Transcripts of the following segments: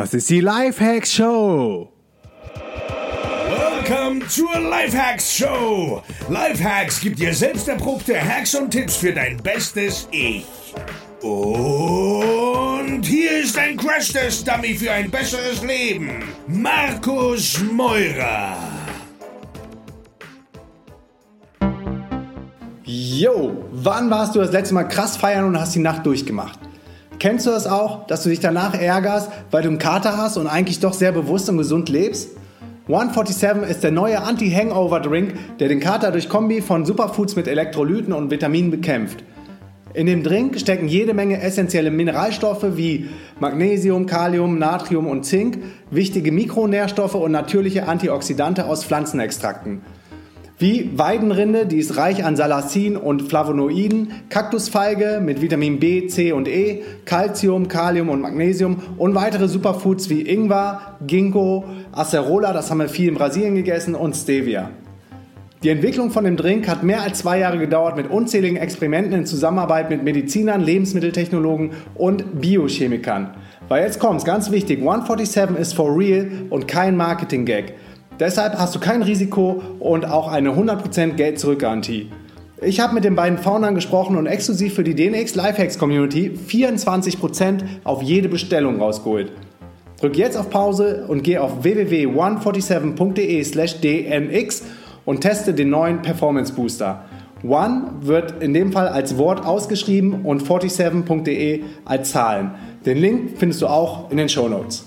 Das ist die Lifehacks Show. Welcome zur Lifehacks Show. Lifehacks gibt dir selbst erprobte Hacks und Tipps für dein bestes Ich. Und hier ist ein Crash-Test-Dummy für ein besseres Leben. Markus Meurer. Yo, wann warst du das letzte Mal krass feiern und hast die Nacht durchgemacht? Kennst du das auch, dass du dich danach ärgerst, weil du einen Kater hast und eigentlich doch sehr bewusst und gesund lebst? 147 ist der neue Anti-Hangover-Drink, der den Kater durch Kombi von Superfoods mit Elektrolyten und Vitaminen bekämpft. In dem Drink stecken jede Menge essentielle Mineralstoffe wie Magnesium, Kalium, Natrium und Zink, wichtige Mikronährstoffe und natürliche Antioxidante aus Pflanzenextrakten. Wie Weidenrinde, die ist reich an Salacin und Flavonoiden, Kaktusfeige mit Vitamin B, C und E, Calcium, Kalium und Magnesium und weitere Superfoods wie Ingwer, Ginkgo, Acerola, das haben wir viel in Brasilien gegessen, und Stevia. Die Entwicklung von dem Drink hat mehr als zwei Jahre gedauert mit unzähligen Experimenten in Zusammenarbeit mit Medizinern, Lebensmitteltechnologen und Biochemikern. Weil jetzt kommt's, ganz wichtig, 147 ist for real und kein Marketing-Gag. Deshalb hast du kein Risiko und auch eine 100% Geld-Zurück-Garantie. Ich habe mit den beiden Foundern gesprochen und exklusiv für die DNX Lifehacks Community 24% auf jede Bestellung rausgeholt. Drück jetzt auf Pause und geh auf www.147.de/dnx und teste den neuen Performance Booster. One wird in dem Fall als Wort ausgeschrieben und 47.de als Zahlen. Den Link findest du auch in den Show Notes.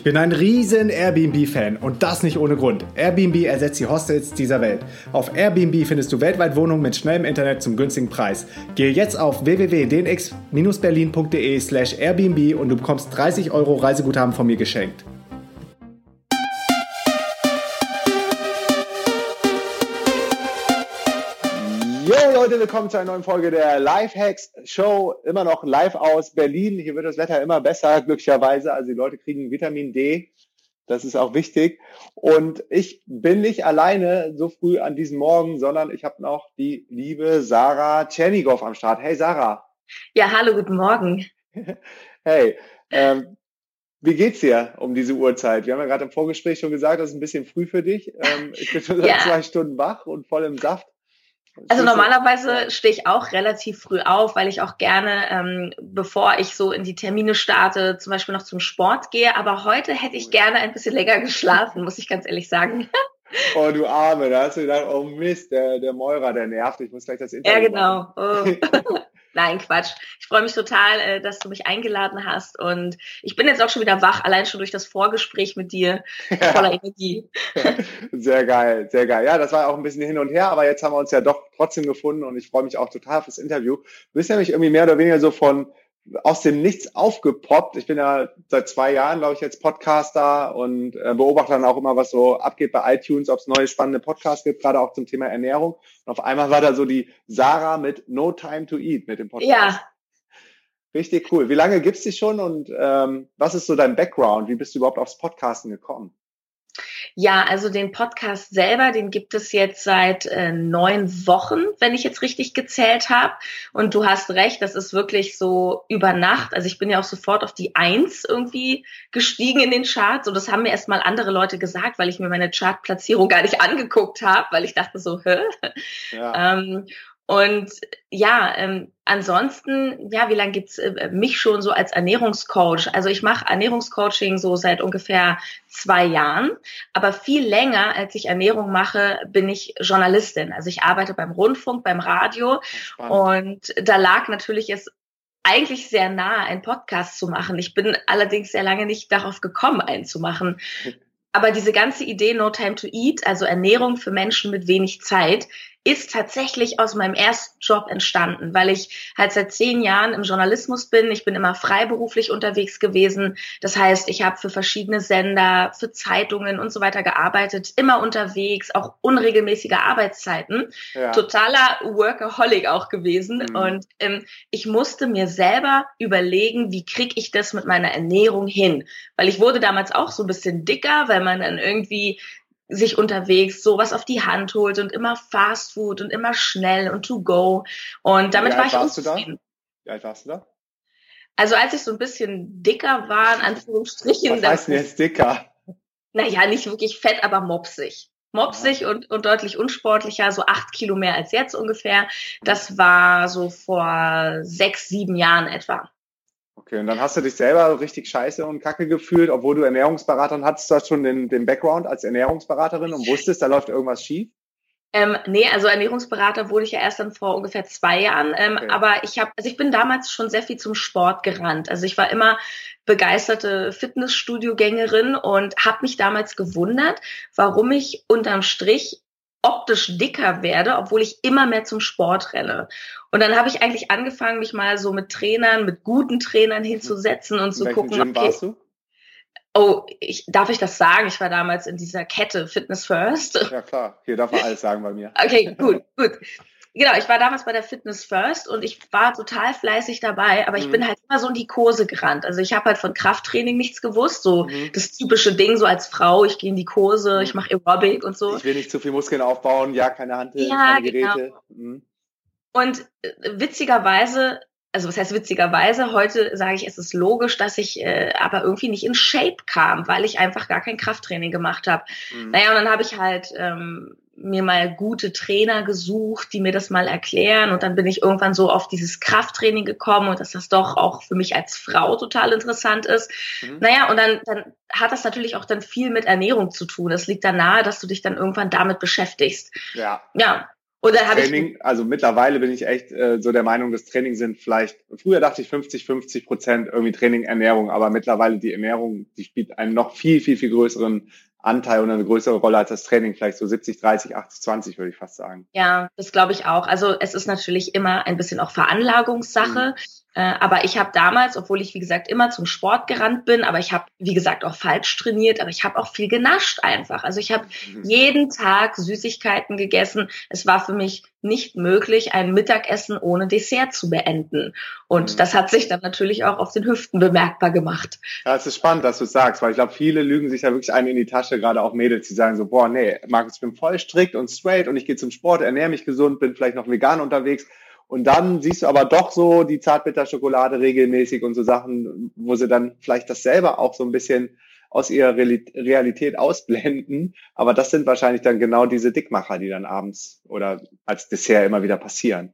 Ich bin ein riesen Airbnb-Fan und das nicht ohne Grund. Airbnb ersetzt die Hostels dieser Welt. Auf Airbnb findest du weltweit Wohnungen mit schnellem Internet zum günstigen Preis. Gehe jetzt auf www.dnx-berlin.de slash Airbnb und du bekommst 30 Euro Reiseguthaben von mir geschenkt. Leute, willkommen zu einer neuen Folge der Lifehacks Show. Immer noch live aus Berlin. Hier wird das Wetter immer besser, glücklicherweise. Also die Leute kriegen Vitamin D. Das ist auch wichtig. Und ich bin nicht alleine so früh an diesem Morgen, sondern ich habe noch die liebe Sarah Tschernigow am Start. Hey Sarah. Ja, hallo, guten Morgen. Hey, ähm, wie geht's dir um diese Uhrzeit? Wir haben ja gerade im Vorgespräch schon gesagt, das ist ein bisschen früh für dich. Ähm, ich bin schon seit Ja. zwei Stunden wach und voll im Saft. Also normalerweise stehe ich auch relativ früh auf, weil ich auch gerne, ähm, bevor ich so in die Termine starte, zum Beispiel noch zum Sport gehe. Aber heute hätte ich gerne ein bisschen länger geschlafen, muss ich ganz ehrlich sagen. Oh, du Arme, da hast du gedacht, oh Mist, der, der Meurer, der nervt, ich muss gleich das Ja, Interview machen. genau. Oh. Nein, Quatsch. Ich freue mich total, äh, dass du mich eingeladen hast. Und ich bin jetzt auch schon wieder wach, allein schon durch das Vorgespräch mit dir, voller Energie. Sehr geil, sehr geil. Ja, das war auch ein bisschen hin und her, aber jetzt haben wir uns ja doch trotzdem gefunden und ich freue mich auch total fürs Interview. Du bist nämlich irgendwie mehr oder weniger so von aus dem Nichts aufgepoppt. Ich bin ja seit zwei Jahren, glaube ich, jetzt Podcaster und äh, beobachte dann auch immer, was so abgeht bei iTunes, ob es neue spannende Podcasts gibt, gerade auch zum Thema Ernährung. Und auf einmal war da so die Sarah mit No Time to Eat mit dem Podcast. Ja, Richtig cool. Wie lange gibt's dich schon und ähm, was ist so dein Background? Wie bist du überhaupt aufs Podcasten gekommen? Ja, also den Podcast selber, den gibt es jetzt seit äh, neun Wochen, wenn ich jetzt richtig gezählt habe. Und du hast recht, das ist wirklich so über Nacht. Also ich bin ja auch sofort auf die Eins irgendwie gestiegen in den Charts. Und das haben mir erstmal andere Leute gesagt, weil ich mir meine Chartplatzierung gar nicht angeguckt habe, weil ich dachte so, hä? Ja. Ähm, und ja, ähm, ansonsten, ja, wie lange gibt's äh, mich schon so als Ernährungscoach? Also ich mache Ernährungscoaching so seit ungefähr zwei Jahren, aber viel länger, als ich Ernährung mache, bin ich Journalistin. Also ich arbeite beim Rundfunk, beim Radio und da lag natürlich es eigentlich sehr nahe, einen Podcast zu machen. Ich bin allerdings sehr lange nicht darauf gekommen, einen zu machen. Aber diese ganze Idee No Time to Eat, also Ernährung für Menschen mit wenig Zeit, ist tatsächlich aus meinem ersten Job entstanden, weil ich halt seit zehn Jahren im Journalismus bin. Ich bin immer freiberuflich unterwegs gewesen. Das heißt, ich habe für verschiedene Sender, für Zeitungen und so weiter gearbeitet, immer unterwegs, auch unregelmäßige Arbeitszeiten. Ja. Totaler Workaholic auch gewesen. Mhm. Und ähm, ich musste mir selber überlegen, wie krieg ich das mit meiner Ernährung hin? Weil ich wurde damals auch so ein bisschen dicker, weil man dann irgendwie sich unterwegs sowas auf die Hand holt und immer Fast Food und immer schnell und to go. Und damit war ich unzufrieden. Wie alt warst du da? Also als ich so ein bisschen dicker war, in Anführungsstrichen. Was heißt denn jetzt dicker? Naja, nicht wirklich fett, aber mopsig mopsig und, und deutlich unsportlicher, so acht Kilo mehr als jetzt ungefähr. Das war so vor sechs, sieben Jahren etwa. Okay, und dann hast du dich selber richtig scheiße und kacke gefühlt, obwohl du Ernährungsberaterin hattest, du hast schon den, den Background als Ernährungsberaterin und wusstest, da läuft irgendwas schief? Ähm, nee, also Ernährungsberater wurde ich ja erst dann vor ungefähr zwei Jahren. Ähm, okay. Aber ich habe, also ich bin damals schon sehr viel zum Sport gerannt. Also ich war immer begeisterte Fitnessstudio-Gängerin und habe mich damals gewundert, warum ich unterm Strich optisch dicker werde, obwohl ich immer mehr zum Sport renne. Und dann habe ich eigentlich angefangen, mich mal so mit Trainern, mit guten Trainern hinzusetzen und zu gucken. Gym okay, warst du? Oh, ich, darf ich das sagen? Ich war damals in dieser Kette Fitness First. Ja klar, hier darf man alles sagen bei mir. Okay, gut, gut. Genau, ich war damals bei der Fitness First und ich war total fleißig dabei, aber ich mhm. bin halt immer so in die Kurse gerannt. Also ich habe halt von Krafttraining nichts gewusst, so mhm. das typische Ding, so als Frau, ich gehe in die Kurse, mhm. ich mache Aerobic und so. Ich will nicht zu viel Muskeln aufbauen, ja, keine Hand, ja, keine Geräte. Genau. Mhm. Und äh, witzigerweise also was heißt witzigerweise, heute sage ich, es ist logisch, dass ich äh, aber irgendwie nicht in Shape kam, weil ich einfach gar kein Krafttraining gemacht habe. Mhm. Naja, und dann habe ich halt ähm, mir mal gute Trainer gesucht, die mir das mal erklären. Und dann bin ich irgendwann so auf dieses Krafttraining gekommen und dass das doch auch für mich als Frau total interessant ist. Mhm. Naja, und dann, dann hat das natürlich auch dann viel mit Ernährung zu tun. Es liegt dann nahe, dass du dich dann irgendwann damit beschäftigst. Ja. Ja. Und dann habe ich. Also mittlerweile bin ich echt äh, so der Meinung, das Training sind vielleicht, früher dachte ich 50, 50 Prozent irgendwie Training, Ernährung, aber mittlerweile die Ernährung, die spielt einen noch viel, viel, viel größeren Anteil und eine größere Rolle als das Training, vielleicht so 70, 30, 80, 20, würde ich fast sagen. Ja, das glaube ich auch. Also es ist natürlich immer ein bisschen auch Veranlagungssache. Mhm. Äh, aber ich habe damals, obwohl ich wie gesagt immer zum Sport gerannt bin, aber ich habe wie gesagt auch falsch trainiert, aber ich habe auch viel genascht einfach. Also ich habe mhm. jeden Tag Süßigkeiten gegessen. Es war für mich nicht möglich, ein Mittagessen ohne Dessert zu beenden. Und mhm. das hat sich dann natürlich auch auf den Hüften bemerkbar gemacht. Ja, es ist spannend, dass du es sagst, weil ich glaube, viele lügen sich ja wirklich einen in die Tasche, gerade auch Mädels, die sagen so, boah, nee, Markus, ich bin voll strikt und straight und ich gehe zum Sport, ernähre mich gesund, bin vielleicht noch vegan unterwegs und dann siehst du aber doch so die Zartbitterschokolade regelmäßig und so Sachen, wo sie dann vielleicht das selber auch so ein bisschen aus ihrer Realität ausblenden. Aber das sind wahrscheinlich dann genau diese Dickmacher, die dann abends oder als Dessert immer wieder passieren.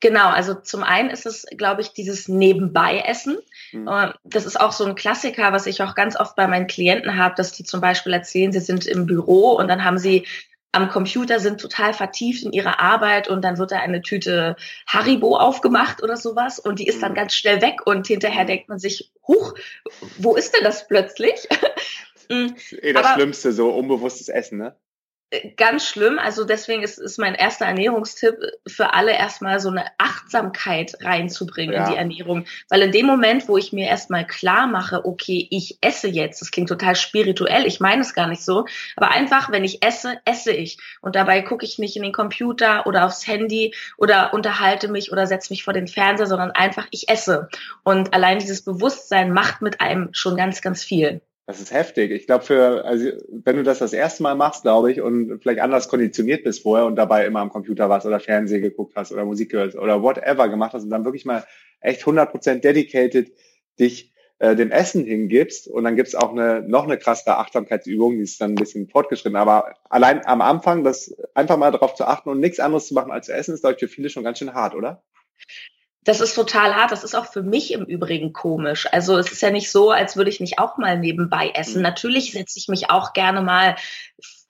Genau, also zum einen ist es, glaube ich, dieses Nebenbei-Essen. Mhm. Äh, das ist auch so ein Klassiker, was ich auch ganz oft bei meinen Klienten habe, dass die zum Beispiel erzählen, sie sind im Büro und dann haben sie am Computer sind total vertieft in ihrer Arbeit und dann wird da eine Tüte Haribo aufgemacht oder sowas und die ist dann mhm. ganz schnell weg und hinterher denkt man sich, huch, wo ist denn das plötzlich? Eh das Aber, Schlimmste, so unbewusstes Essen, ne? Ganz schlimm. Also deswegen ist, ist mein erster Ernährungstipp für alle erstmal so eine Achtsamkeit reinzubringen ja. in die Ernährung. Weil in dem Moment, wo ich mir erstmal klar mache, okay, ich esse jetzt, das klingt total spirituell, ich meine es gar nicht so, aber einfach, wenn ich esse, esse ich. Und dabei gucke ich nicht in den Computer oder aufs Handy oder unterhalte mich oder setze mich vor den Fernseher, sondern einfach, ich esse. Und allein dieses Bewusstsein macht mit einem schon ganz, ganz viel. Das ist heftig. Ich glaube, für, also wenn du das das erste Mal machst, glaube ich, und vielleicht anders konditioniert bist vorher und dabei immer am Computer warst oder Fernsehen geguckt hast oder Musik gehört oder whatever gemacht hast und dann wirklich mal echt 100% dedicated dich äh, dem Essen hingibst und dann gibt's auch eine noch eine krassere Achtsamkeitsübung, die ist dann ein bisschen fortgeschritten. Aber allein am Anfang, das einfach mal darauf zu achten und nichts anderes zu machen als zu essen, ist, glaube ich, für viele schon ganz schön hart, oder? Das ist total hart. Das ist auch für mich im Übrigen komisch. Also es ist ja nicht so, als würde ich nicht auch mal nebenbei essen. Mhm. Natürlich setze ich mich auch gerne mal,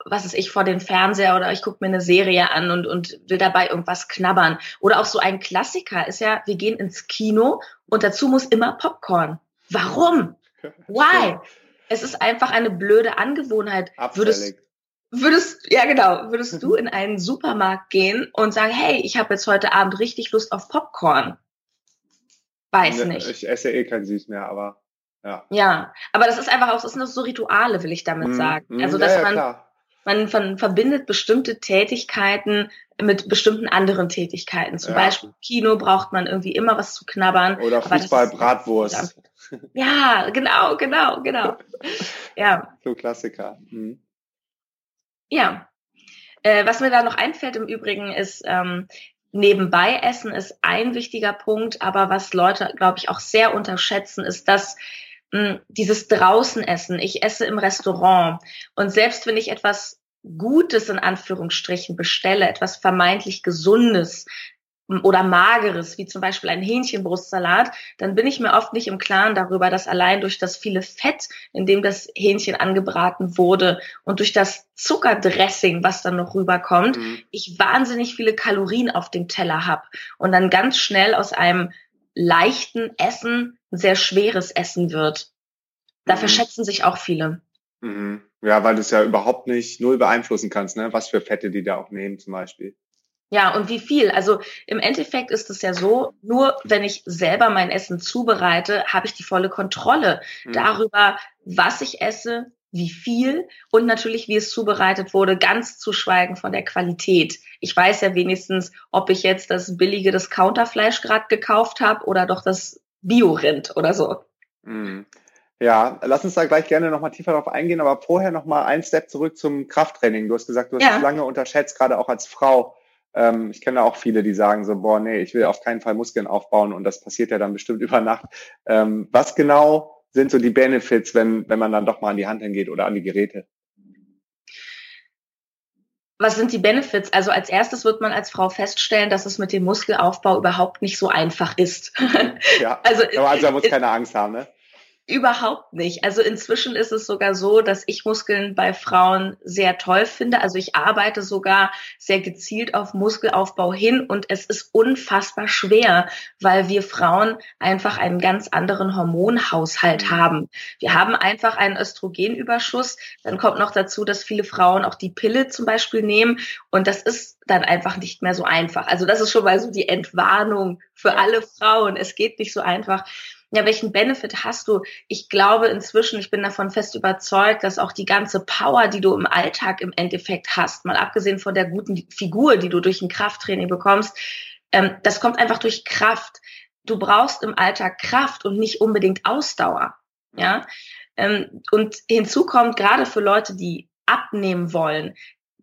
was ist ich, vor den Fernseher oder ich gucke mir eine Serie an und, und will dabei irgendwas knabbern. Oder auch so ein Klassiker ist ja, wir gehen ins Kino und dazu muss immer Popcorn. Warum? Why? Es ist einfach eine blöde Angewohnheit. Würdest, würdest, ja genau, würdest du in einen Supermarkt gehen und sagen, hey, ich habe jetzt heute Abend richtig Lust auf Popcorn? Weiß ne, nicht. Ich esse eh kein Süß mehr, aber ja. Ja, aber das ist einfach auch, das sind so Rituale, will ich damit mm, sagen. Also, dass ja, ja, man, klar. man von, verbindet bestimmte Tätigkeiten mit bestimmten anderen Tätigkeiten. Zum ja. Beispiel Kino braucht man irgendwie immer was zu knabbern. Oder Fußball, Bratwurst. Ja, genau, genau, genau. Ja. So Klassiker. Mhm. Ja. Äh, was mir da noch einfällt im Übrigen ist, ähm, nebenbei essen ist ein wichtiger Punkt, aber was Leute, glaube ich, auch sehr unterschätzen, ist, dass mh, dieses draußen essen. Ich esse im Restaurant und selbst wenn ich etwas Gutes in Anführungsstrichen bestelle, etwas vermeintlich Gesundes, oder mageres, wie zum Beispiel ein Hähnchenbrustsalat, dann bin ich mir oft nicht im Klaren darüber, dass allein durch das viele Fett, in dem das Hähnchen angebraten wurde und durch das Zuckerdressing, was dann noch rüberkommt, mhm. ich wahnsinnig viele Kalorien auf dem Teller habe und dann ganz schnell aus einem leichten Essen ein sehr schweres Essen wird. Da mhm. verschätzen sich auch viele. Mhm. Ja, weil du es ja überhaupt nicht null beeinflussen kannst, ne? was für Fette die da auch nehmen zum Beispiel. Ja, und wie viel? Also im Endeffekt ist es ja so, nur wenn ich selber mein Essen zubereite, habe ich die volle Kontrolle mhm. darüber, was ich esse, wie viel und natürlich, wie es zubereitet wurde, ganz zu schweigen von der Qualität. Ich weiß ja wenigstens, ob ich jetzt das billige Discounterfleisch gerade gekauft habe oder doch das Bio-Rind oder so. Mhm. Ja, lass uns da gleich gerne nochmal tiefer drauf eingehen, aber vorher nochmal ein Step zurück zum Krafttraining. Du hast gesagt, du hast ja. es lange unterschätzt, gerade auch als Frau. Ähm, ich kenne auch viele, die sagen so, boah, nee, ich will auf keinen Fall Muskeln aufbauen und das passiert ja dann bestimmt über Nacht. Ähm, was genau sind so die Benefits, wenn, wenn man dann doch mal an die Hand hingeht oder an die Geräte? Was sind die Benefits? Also als erstes wird man als Frau feststellen, dass es mit dem Muskelaufbau überhaupt nicht so einfach ist. Ja, also, also man muss keine Angst haben, ne? Überhaupt nicht. Also inzwischen ist es sogar so, dass ich Muskeln bei Frauen sehr toll finde. Also ich arbeite sogar sehr gezielt auf Muskelaufbau hin und es ist unfassbar schwer, weil wir Frauen einfach einen ganz anderen Hormonhaushalt mhm. haben. Wir haben einfach einen Östrogenüberschuss. Dann kommt noch dazu, dass viele Frauen auch die Pille zum Beispiel nehmen und das ist dann einfach nicht mehr so einfach. Also das ist schon mal so die Entwarnung für alle Frauen. Es geht nicht so einfach ja, welchen Benefit hast du? Ich glaube inzwischen, ich bin davon fest überzeugt, dass auch die ganze Power, die du im Alltag im Endeffekt hast, mal abgesehen von der guten Figur, die du durch ein Krafttraining bekommst, ähm, das kommt einfach durch Kraft. Du brauchst im Alltag Kraft und nicht unbedingt Ausdauer. Ja, ähm, und hinzu kommt gerade für Leute, die abnehmen wollen,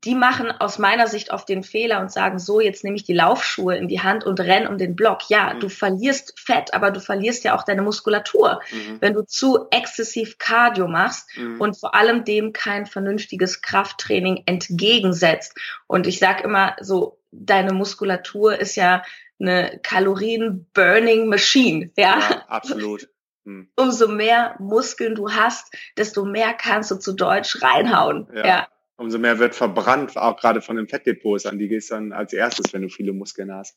die machen aus meiner Sicht oft den Fehler und sagen, so, jetzt nehme ich die Laufschuhe in die Hand und renn um den Block. Ja, mhm. du verlierst Fett, aber du verlierst ja auch deine Muskulatur, mhm. wenn du zu exzessiv Cardio machst mhm. und vor allem dem kein vernünftiges Krafttraining entgegensetzt. Und ich sage immer so, deine Muskulatur ist ja eine Kalorien-Burning-Machine. Ja? ja, absolut. Mhm. Umso mehr Muskeln du hast, desto mehr kannst du zu Deutsch reinhauen. ja. ja umso mehr wird verbrannt, auch gerade von den Fettdepots, an die gehst du dann als erstes, wenn du viele Muskeln hast.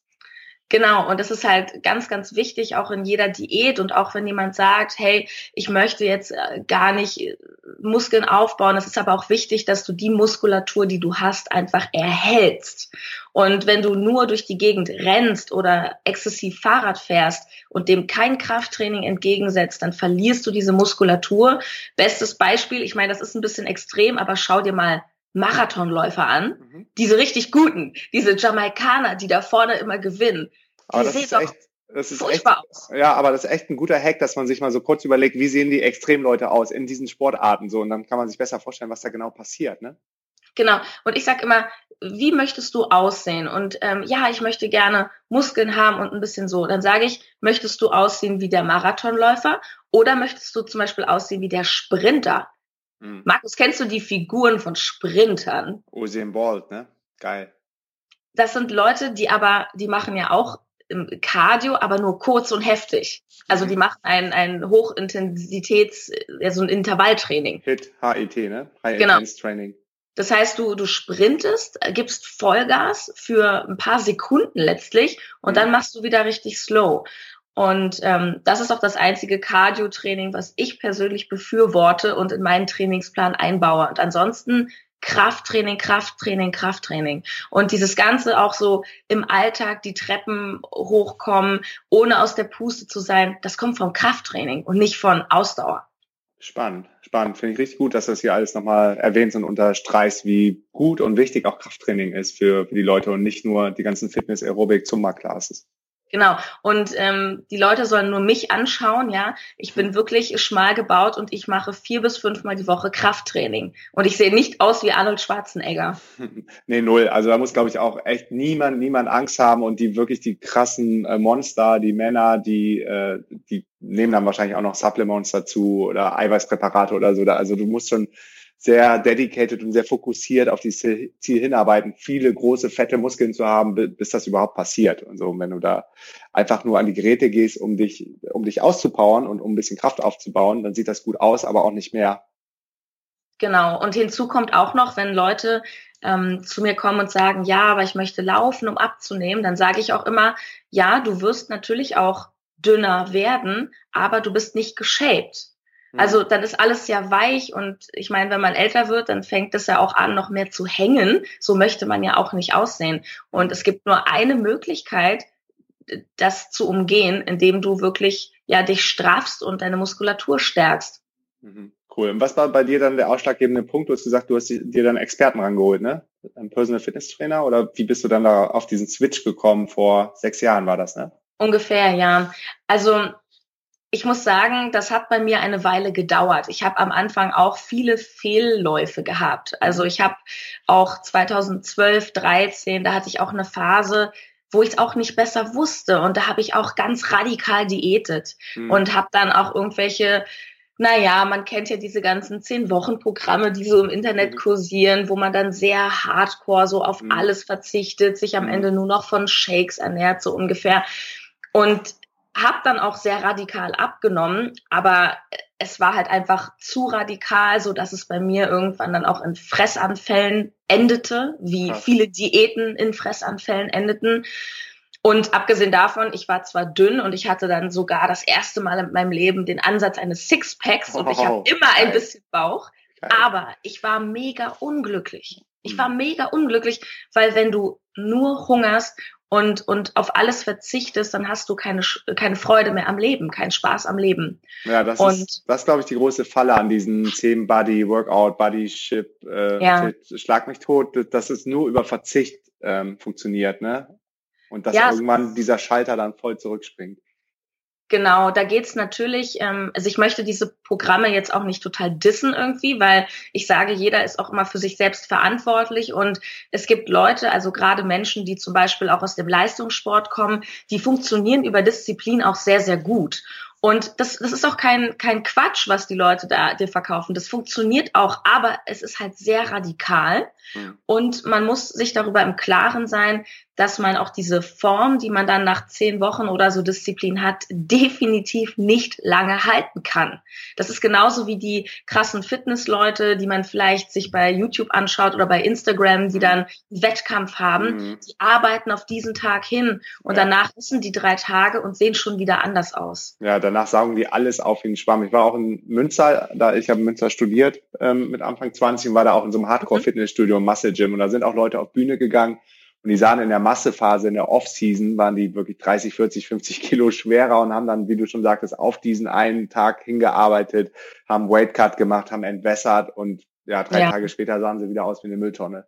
Genau, und das ist halt ganz, ganz wichtig, auch in jeder Diät und auch wenn jemand sagt, hey, ich möchte jetzt äh, gar nicht äh, Muskeln aufbauen, es ist aber auch wichtig, dass du die Muskulatur, die du hast, einfach erhältst. Und wenn du nur durch die Gegend rennst oder exzessiv Fahrrad fährst und dem kein Krafttraining entgegensetzt, dann verlierst du diese Muskulatur. Bestes Beispiel, ich meine, das ist ein bisschen extrem, aber schau dir mal Marathonläufer an, mhm. diese richtig guten, diese Jamaikaner, die da vorne immer gewinnen. Aber das ist echt, das ist echt, aus. ja, aber das ist echt ein guter Hack, dass man sich mal so kurz überlegt, wie sehen die Extremleute aus in diesen Sportarten so und dann kann man sich besser vorstellen, was da genau passiert, ne? Genau. Und ich sag immer, wie möchtest du aussehen? Und ähm, ja, ich möchte gerne Muskeln haben und ein bisschen so. Dann sage ich, möchtest du aussehen wie der Marathonläufer oder möchtest du zum Beispiel aussehen wie der Sprinter? Mhm. Markus, kennst du die Figuren von Sprintern? Usain Bolt, ne? Geil. Das sind Leute, die aber, die machen ja auch Cardio, aber nur kurz und heftig. Also die mhm. machen ein, ein Hochintensitäts, ja, so ein Intervalltraining. HIT, HIT, ne? High genau. Intense Training. Das heißt, du, du sprintest, gibst Vollgas für ein paar Sekunden letztlich und mhm. dann machst du wieder richtig slow. Und ähm, das ist auch das einzige Cardio-Training, was ich persönlich befürworte und in meinen Trainingsplan einbaue. Und ansonsten Krafttraining, Krafttraining, Krafttraining. Und dieses Ganze auch so im Alltag die Treppen hochkommen, ohne aus der Puste zu sein, das kommt vom Krafttraining und nicht von Ausdauer. Spannend, spannend. Finde ich richtig gut, dass das hier alles nochmal erwähnst und unterstreichst, wie gut und wichtig auch Krafttraining ist für, für die Leute und nicht nur die ganzen Fitness-Aerobic-Zumba-Classes. Genau. Und ähm, die Leute sollen nur mich anschauen, ja. Ich bin wirklich schmal gebaut und ich mache vier bis fünfmal die Woche Krafttraining. Und ich sehe nicht aus wie Arnold Schwarzenegger. nee, null. Also da muss, glaube ich, auch echt niemand, niemand Angst haben und die wirklich die krassen äh, Monster, die Männer, die, äh, die nehmen dann wahrscheinlich auch noch Supplements dazu oder Eiweißpräparate oder so. Also du musst schon sehr dedicated und sehr fokussiert auf dieses Ziel hinarbeiten, viele große, fette Muskeln zu haben, bis das überhaupt passiert. Und so, wenn du da einfach nur an die Geräte gehst, um dich, um dich auszupowern und um ein bisschen Kraft aufzubauen, dann sieht das gut aus, aber auch nicht mehr. Genau. Und hinzu kommt auch noch, wenn Leute ähm, zu mir kommen und sagen, ja, aber ich möchte laufen, um abzunehmen, dann sage ich auch immer, ja, du wirst natürlich auch dünner werden, aber du bist nicht geshaped. Mhm. Also dann ist alles ja weich und ich meine, wenn man älter wird, dann fängt es ja auch an, noch mehr zu hängen. So möchte man ja auch nicht aussehen. Und es gibt nur eine Möglichkeit, das zu umgehen, indem du wirklich ja dich straffst und deine Muskulatur stärkst. Mhm. Cool. Und was war bei dir dann der ausschlaggebende Punkt? Du hast gesagt, du hast dir dann Experten rangeholt, ne? Ein Personal Fitness Trainer oder wie bist du dann da auf diesen Switch gekommen? Vor sechs Jahren war das, ne? Ungefähr, ja. Also ich muss sagen, das hat bei mir eine Weile gedauert. Ich habe am Anfang auch viele Fehlläufe gehabt. Also ich habe auch 2012, 13, da hatte ich auch eine Phase, wo ich es auch nicht besser wusste. Und da habe ich auch ganz radikal diätet mhm. und habe dann auch irgendwelche, naja, man kennt ja diese ganzen Zehn-Wochen-Programme, die so im Internet hm. kursieren, wo man dann sehr hardcore so auf mhm. alles verzichtet, sich am hm. Ende nur noch von Shakes ernährt, so ungefähr. Und habe dann auch sehr radikal abgenommen, aber es war halt einfach zu radikal, so dass es bei mir irgendwann dann auch in Fressanfällen endete, wie viele Diäten in Fressanfällen endeten. Und abgesehen davon, ich war zwar dünn und ich hatte dann sogar das erste Mal in meinem Leben den Ansatz eines Sixpacks und ich habe immer ein bisschen Bauch, aber ich war mega unglücklich. Ich war hm. mega unglücklich, weil wenn du nur hungerst und, und auf alles verzichtest, dann hast du keine, keine Freude mehr am Leben, keinen Spaß am Leben. Ja, das und, ist, das glaube ich, die große Falle an diesen Themen Body, Workout, Bodyship, äh, ja. Schlag mich tot, dass es nur über Verzicht ähm, funktioniert, ne? Und dass ja, irgendwann dieser Schalter dann voll zurückspringt. Genau, da geht's natürlich, ähm, also ich möchte diese Programme jetzt auch nicht total dissen irgendwie, weil ich sage, jeder ist auch immer für sich selbst verantwortlich und es gibt Leute, also gerade Menschen, die zum Beispiel auch aus dem Leistungssport kommen, die funktionieren über Disziplin auch sehr, sehr gut. Und das, das ist auch kein, kein Quatsch, was die Leute da dir verkaufen. Das funktioniert auch, aber es ist halt sehr radikal. Mhm. Und man muss sich darüber im Klaren sein, dass man auch diese Form, die man dann nach zehn Wochen oder so Disziplin hat, definitiv nicht lange halten kann. Das ist genauso wie die krassen Fitnessleute, die man vielleicht sich bei YouTube anschaut oder bei Instagram, die dann einen Wettkampf haben. Mhm. Die arbeiten auf diesen Tag hin und ja. danach wissen die drei Tage und sehen schon wieder anders aus. Ja, danach saugen die alles auf wie ein Schwamm. Ich war auch in Münster, da ich habe in Münster studiert ähm, mit Anfang 20 und war da auch in so einem Hardcore-Fitnessstudio, Muscle Gym und da sind auch Leute auf Bühne gegangen und die sahen in der Massephase, in der Off-Season, waren die wirklich 30, 40, 50 Kilo schwerer und haben dann, wie du schon sagtest, auf diesen einen Tag hingearbeitet, haben Weight Cut gemacht, haben entwässert und ja, drei ja. Tage später sahen sie wieder aus wie eine Mülltonne.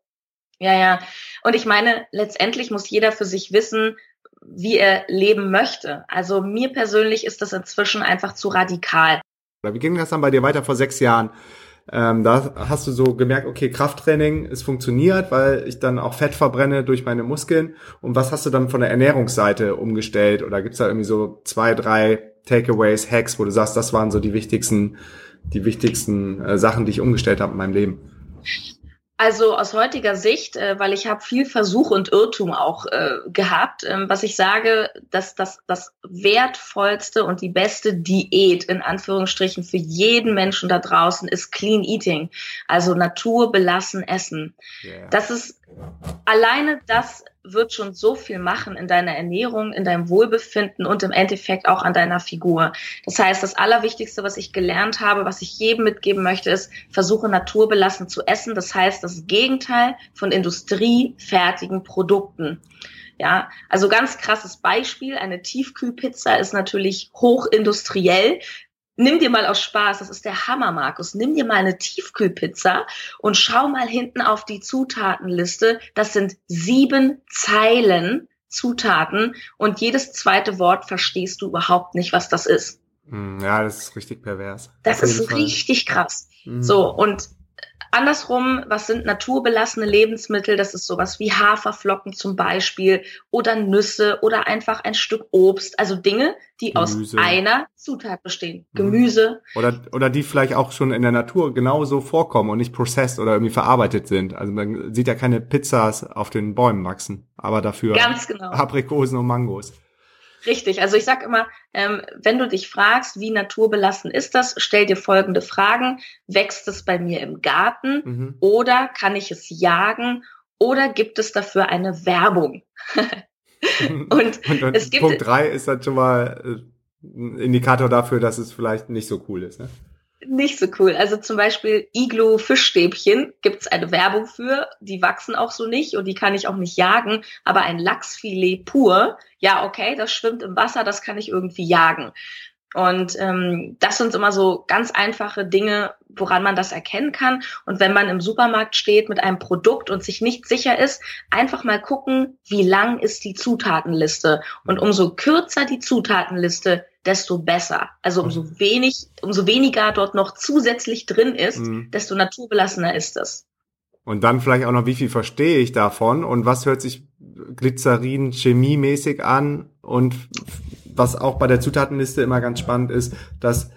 Ja, ja. Und ich meine, letztendlich muss jeder für sich wissen, wie er leben möchte. Also mir persönlich ist das inzwischen einfach zu radikal. Wie ging das dann bei dir weiter vor sechs Jahren? Ähm, da hast du so gemerkt, okay, Krafttraining, es funktioniert, weil ich dann auch Fett verbrenne durch meine Muskeln. Und was hast du dann von der Ernährungsseite umgestellt? Oder gibt's da irgendwie so zwei, drei Takeaways, Hacks, wo du sagst, das waren so die wichtigsten, die wichtigsten äh, Sachen, die ich umgestellt habe in meinem Leben? Also aus heutiger Sicht, äh, weil ich habe viel Versuch und Irrtum auch äh, gehabt, ähm, was ich sage, dass das das wertvollste und die beste Diät in Anführungsstrichen für jeden Menschen da draußen ist Clean Eating, also naturbelassen essen. Yeah. Das ist alleine das wird schon so viel machen in deiner Ernährung, in deinem Wohlbefinden und im Endeffekt auch an deiner Figur. Das heißt, das Allerwichtigste, was ich gelernt habe, was ich jedem mitgeben möchte, ist, versuche naturbelassen zu essen. Das heißt, das Gegenteil von industriefertigen Produkten. Ja, also ganz krasses Beispiel. Eine Tiefkühlpizza ist natürlich hochindustriell. Nimm dir mal aus Spaß, das ist der Hammer, Markus. Nimm dir mal eine Tiefkühlpizza und schau mal hinten auf die Zutatenliste. Das sind sieben Zeilen Zutaten und jedes zweite Wort verstehst du überhaupt nicht, was das ist. Hm, ja, das ist richtig pervers. Das ist richtig krass. Mhm. So, und Andersrum, was sind naturbelassene Lebensmittel? Das ist sowas wie Haferflocken zum Beispiel oder Nüsse oder einfach ein Stück Obst. Also Dinge, die Gemüse. aus einer Zutat bestehen. Mhm. Gemüse. Oder, oder die vielleicht auch schon in der Natur genauso vorkommen und nicht processed oder irgendwie verarbeitet sind. Also man sieht ja keine Pizzas auf den Bäumen wachsen, aber dafür Ganz genau. Aprikosen und Mangos. Richtig. Also ich sag immer, ähm, wenn du dich fragst, wie naturbelassen ist das, stell dir folgende Fragen. Wächst es bei mir im Garten mhm. oder kann ich es jagen oder gibt es dafür eine Werbung? und, und, und es gibt Punkt drei ist dann schon mal äh, ein Indikator dafür, dass es vielleicht nicht so cool ist. Ne? Nicht so cool. Also zum Beispiel Iglo Fischstäbchen gibt's eine Werbung für, die wachsen auch so nicht und die kann ich auch nicht jagen, aber ein Lachsfilet pur, ja okay, das schwimmt im Wasser, das kann ich irgendwie jagen. Und ähm, das sind immer so ganz einfache Dinge, woran man das erkennen kann. Und wenn man im Supermarkt steht mit einem Produkt und sich nicht sicher ist, einfach mal gucken, wie lang ist die Zutatenliste. Und umso kürzer die Zutatenliste, desto besser. Also umso mhm. wenig, umso weniger dort noch zusätzlich drin ist, mhm. desto naturbelassener ist es. Und dann vielleicht auch noch, wie viel verstehe ich davon und was hört sich Glycerin chemiemäßig an und was auch bei der Zutatenliste immer ganz spannend ist, dass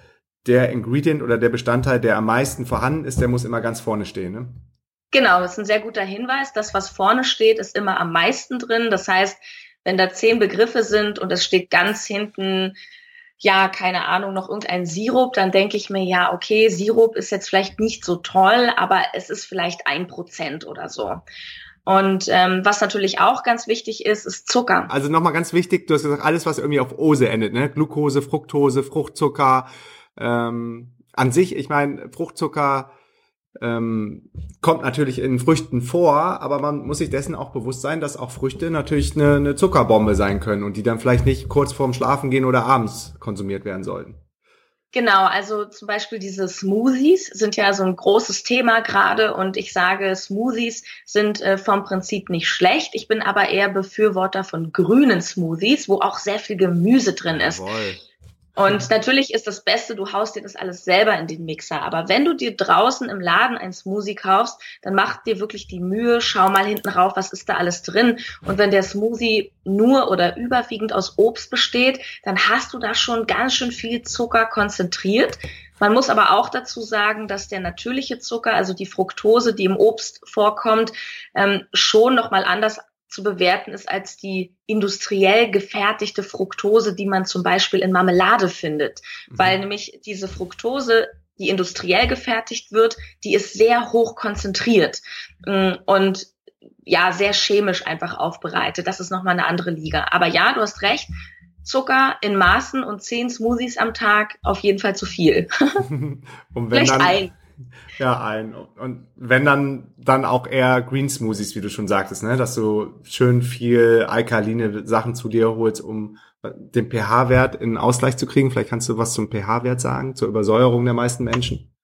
der Ingredient oder der Bestandteil, der am meisten vorhanden ist, der muss immer ganz vorne stehen. Ne? Genau, das ist ein sehr guter Hinweis. Das, was vorne steht, ist immer am meisten drin. Das heißt, wenn da zehn Begriffe sind und es steht ganz hinten, ja, keine Ahnung, noch irgendein Sirup, dann denke ich mir, ja, okay, Sirup ist jetzt vielleicht nicht so toll, aber es ist vielleicht ein Prozent oder so. Und ähm, was natürlich auch ganz wichtig ist, ist Zucker. Also nochmal ganz wichtig, du hast gesagt, alles, was irgendwie auf Ose endet, ne? Glucose, Fructose, Fruchtzucker. Ähm, an sich, ich meine, Fruchtzucker ähm, kommt natürlich in Früchten vor, aber man muss sich dessen auch bewusst sein, dass auch Früchte natürlich eine, eine Zuckerbombe sein können und die dann vielleicht nicht kurz vorm Schlafen gehen oder abends konsumiert werden sollten. Genau, also zum Beispiel diese Smoothies sind ja so ein großes Thema gerade und ich sage, Smoothies sind äh, vom Prinzip nicht schlecht. Ich bin aber eher Befürworter von grünen Smoothies, wo auch sehr viel Gemüse drin ist. Jawohl. Und natürlich ist das Beste, du haust dir das alles selber in den Mixer. Aber wenn du dir draußen im Laden ein Smoothie kaufst, dann mach dir wirklich die Mühe, schau mal hinten rauf, was ist da alles drin. Und wenn der Smoothie nur oder überwiegend aus Obst besteht, dann hast du da schon ganz schön viel Zucker konzentriert. Man muss aber auch dazu sagen, dass der natürliche Zucker, also die Fructose, die im Obst vorkommt, ähm, schon nochmal anders zu bewerten ist als die industriell gefertigte Fructose, die man zum Beispiel in Marmelade findet. Mhm. Weil nämlich diese Fructose, die industriell gefertigt wird, die ist sehr hoch konzentriert mm, und ja, sehr chemisch einfach aufbereitet. Das ist nochmal eine andere Liga. Aber ja, du hast recht. Zucker in Maßen und zehn Smoothies am Tag auf jeden Fall zu viel. Vielleicht dann, ein. Ja, ein. Und wenn dann, dann auch eher Green Smoothies, wie du schon sagtest, ne? dass du schön viel alkaline Sachen zu dir holst, um den pH-Wert in Ausgleich zu kriegen. Vielleicht kannst du was zum pH-Wert sagen, zur Übersäuerung der meisten Menschen.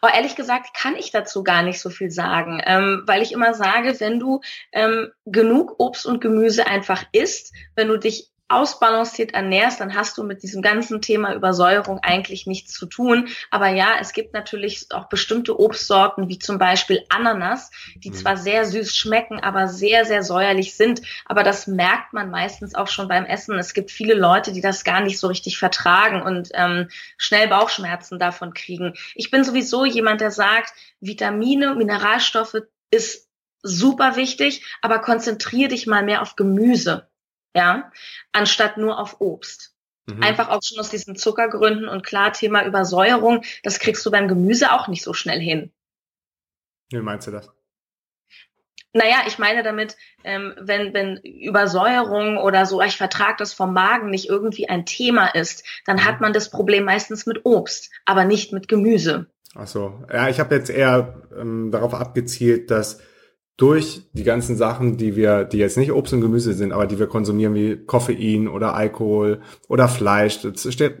Oh, ehrlich gesagt kann ich dazu gar nicht so viel sagen, ähm, weil ich immer sage, wenn du ähm, genug Obst und Gemüse einfach isst, wenn du dich ausbalanciert ernährst, dann hast du mit diesem ganzen Thema Übersäuerung eigentlich nichts zu tun. Aber ja, es gibt natürlich auch bestimmte Obstsorten, wie zum Beispiel Ananas, die mhm. zwar sehr süß schmecken, aber sehr, sehr säuerlich sind. Aber das merkt man meistens auch schon beim Essen. Es gibt viele Leute, die das gar nicht so richtig vertragen und ähm, schnell Bauchschmerzen davon kriegen. Ich bin sowieso jemand, der sagt, Vitamine, Mineralstoffe ist super wichtig, aber konzentriere dich mal mehr auf Gemüse ja, anstatt nur auf Obst. Mhm. Einfach auch schon aus diesen Zuckergründen und klar, Thema Übersäuerung, das kriegst du beim Gemüse auch nicht so schnell hin. Wie meinst du das? Naja, ich meine damit, ähm, wenn, wenn Übersäuerung oder so, ich vertrage das vom Magen nicht irgendwie ein Thema ist, dann mhm. hat man das Problem meistens mit Obst, aber nicht mit Gemüse. Ach so. Ja, ich habe jetzt eher ähm, darauf abgezielt, dass durch die ganzen Sachen, die wir, die jetzt nicht Obst und Gemüse sind, aber die wir konsumieren, wie Koffein oder Alkohol oder Fleisch, steht,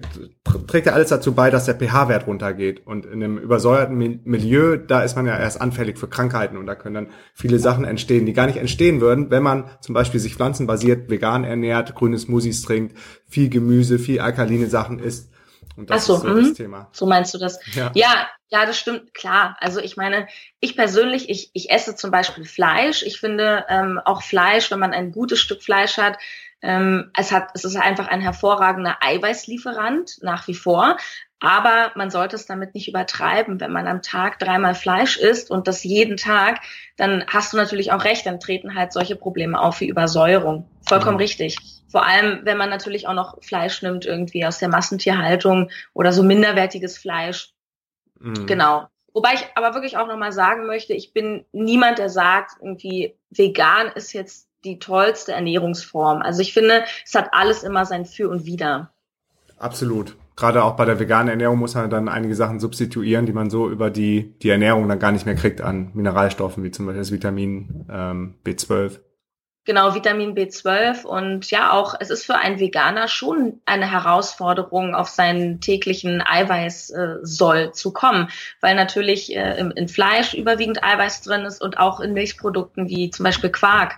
trägt ja alles dazu bei, dass der pH-Wert runtergeht. Und in einem übersäuerten Milieu, da ist man ja erst anfällig für Krankheiten und da können dann viele Sachen entstehen, die gar nicht entstehen würden, wenn man zum Beispiel sich pflanzenbasiert vegan ernährt, grüne Smoothies trinkt, viel Gemüse, viel alkaline Sachen isst. Und das so, ist so das mhm. Thema. So meinst du das? Ja. ja, ja, das stimmt, klar. Also ich meine, ich persönlich, ich, ich esse zum Beispiel Fleisch. Ich finde ähm, auch Fleisch, wenn man ein gutes Stück Fleisch hat, ähm, es hat, es ist einfach ein hervorragender Eiweißlieferant nach wie vor. Aber man sollte es damit nicht übertreiben. Wenn man am Tag dreimal Fleisch isst und das jeden Tag, dann hast du natürlich auch recht, dann treten halt solche Probleme auf wie Übersäuerung. Vollkommen mhm. richtig. Vor allem, wenn man natürlich auch noch Fleisch nimmt, irgendwie aus der Massentierhaltung oder so minderwertiges Fleisch. Mhm. Genau. Wobei ich aber wirklich auch nochmal sagen möchte, ich bin niemand, der sagt, irgendwie vegan ist jetzt die tollste Ernährungsform. Also ich finde, es hat alles immer sein Für und Wider. Absolut. Gerade auch bei der veganen Ernährung muss man dann einige Sachen substituieren, die man so über die, die Ernährung dann gar nicht mehr kriegt an Mineralstoffen, wie zum Beispiel das Vitamin ähm, B12. Genau, Vitamin B12 und ja, auch es ist für einen Veganer schon eine Herausforderung, auf seinen täglichen Eiweißsoll äh, zu kommen, weil natürlich äh, im, in Fleisch überwiegend Eiweiß drin ist und auch in Milchprodukten wie zum Beispiel Quark.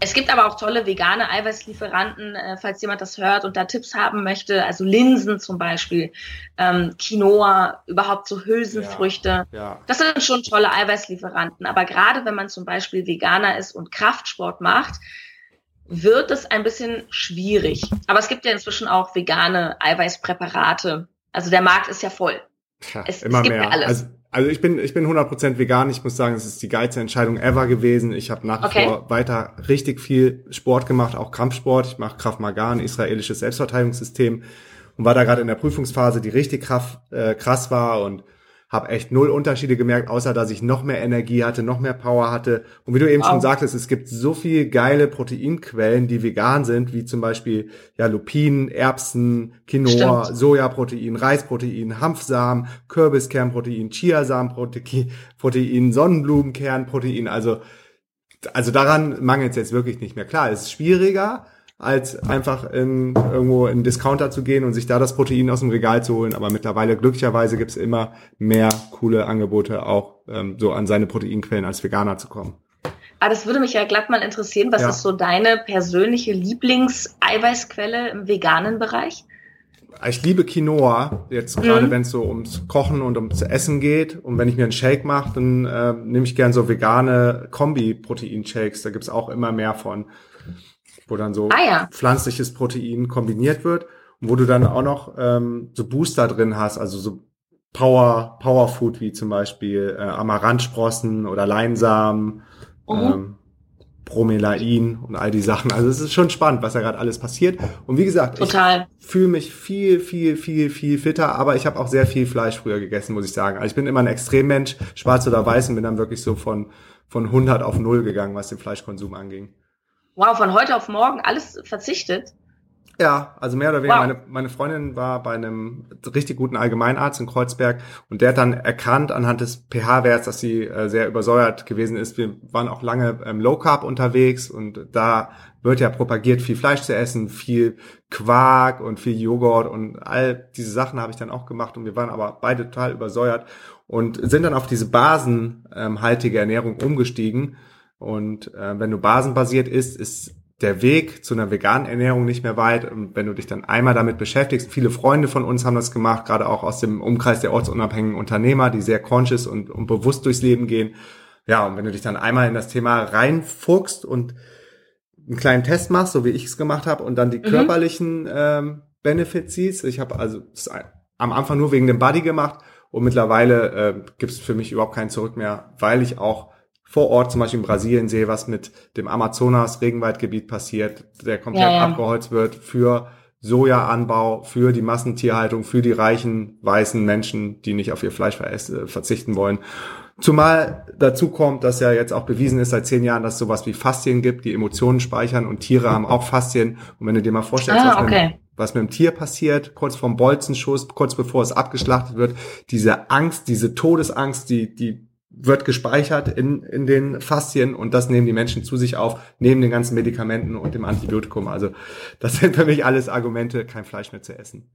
Es gibt aber auch tolle vegane Eiweißlieferanten, äh, falls jemand das hört und da Tipps haben möchte. Also Linsen zum Beispiel, ähm, Quinoa, überhaupt so Hülsenfrüchte. Ja, ja. Das sind schon tolle Eiweißlieferanten. Aber gerade wenn man zum Beispiel Veganer ist und Kraftsport macht, wird es ein bisschen schwierig. Aber es gibt ja inzwischen auch vegane Eiweißpräparate. Also der Markt ist ja voll. Ja, es, immer es mehr. alles. Also also ich bin ich bin 100% vegan. Ich muss sagen, es ist die geilste Entscheidung ever gewesen. Ich habe nach wie okay. vor weiter richtig viel Sport gemacht, auch Kampfsport. Ich mache Kraft Maga, ein israelisches Selbstverteidigungssystem und war da gerade in der Prüfungsphase, die richtig krass, äh, krass war und habe echt null Unterschiede gemerkt, außer dass ich noch mehr Energie hatte, noch mehr Power hatte. Und wie du eben wow. schon sagtest, es gibt so viel geile Proteinquellen, die vegan sind, wie zum Beispiel ja Lupinen, Erbsen, Quinoa, Stimmt. Sojaprotein, Reisprotein, Hanfsamen, Kürbiskernprotein, Chiasamenprotein, Protein, Sonnenblumenkernprotein. Also also daran mangelt es jetzt wirklich nicht mehr. Klar, es ist schwieriger, als einfach in, irgendwo in Discounter zu gehen und sich da das Protein aus dem Regal zu holen. Aber mittlerweile glücklicherweise gibt's immer mehr coole Angebote, auch ähm, so an seine Proteinquellen als Veganer zu kommen. Ah, das würde mich ja glatt mal interessieren. Was ja. ist so deine persönliche Lieblings-Eiweißquelle im veganen Bereich? Ich liebe Quinoa, jetzt gerade mhm. wenn es so ums Kochen und ums Essen geht. Und wenn ich mir einen Shake mache, dann äh, nehme ich gern so vegane Kombi-Protein-Shakes. Da gibt's auch immer mehr von wo dann so ah, ja. pflanzliches Protein kombiniert wird und wo du dann auch noch ähm, so Booster drin hast, also so Power, Power Food wie zum Beispiel äh, Amaranthsprossen oder Leinsamen, mhm. ähm, Bromelain und all die Sachen. Also es ist schon spannend, was da gerade alles passiert. Und wie gesagt, Total. ich fühle mich viel, viel, viel, viel fitter, aber ich habe auch sehr viel Fleisch früher gegessen, muss ich sagen. Also ich bin immer ein Extremmensch, schwarz oder weiß und bin dann wirklich so von, von 100 auf 0 gegangen, was den Fleischkonsum anging wow, von heute auf morgen alles verzichtet? Ja, also mehr oder weniger. Wow. Meine, meine Freundin war bei einem richtig guten Allgemeinarzt in Kreuzberg und der hat dann erkannt anhand des pH-Werts, dass sie äh, sehr übersäuert gewesen ist. Wir waren auch lange ähm, Low Carb unterwegs und da wird ja propagiert, viel Fleisch zu essen, viel Quark und viel Joghurt und all diese Sachen habe ich dann auch gemacht und wir waren aber beide total übersäuert und sind dann auf diese basenhaltige Ernährung umgestiegen und äh, wenn du basenbasiert isst, ist der Weg zu einer veganen Ernährung nicht mehr weit. Und wenn du dich dann einmal damit beschäftigst, viele Freunde von uns haben das gemacht, gerade auch aus dem Umkreis der ortsunabhängigen Unternehmer, die sehr conscious und, und bewusst durchs Leben gehen. Ja, und wenn du dich dann einmal in das Thema reinfuchst und einen kleinen Test machst, so wie ich es gemacht habe, und dann die mhm. körperlichen ähm, Benefits siehst. Ich habe also am Anfang nur wegen dem Body gemacht und mittlerweile äh, gibt es für mich überhaupt kein Zurück mehr, weil ich auch vor Ort, zum Beispiel in Brasilien, sehe, was mit dem Amazonas-Regenwaldgebiet passiert, der komplett ja, ja. abgeholzt wird für Sojaanbau, für die Massentierhaltung, für die reichen weißen Menschen, die nicht auf ihr Fleisch äh, verzichten wollen. Zumal dazu kommt, dass ja jetzt auch bewiesen ist seit zehn Jahren, dass es sowas wie Faszien gibt, die Emotionen speichern und Tiere haben auch Faszien. Und wenn du dir mal vorstellst, ah, was, mit, was mit dem Tier passiert, kurz vorm Bolzenschuss, kurz bevor es abgeschlachtet wird, diese Angst, diese Todesangst, die, die wird gespeichert in, in den Faszien und das nehmen die Menschen zu sich auf, neben den ganzen Medikamenten und dem Antibiotikum. Also das sind für mich alles Argumente, kein Fleisch mehr zu essen.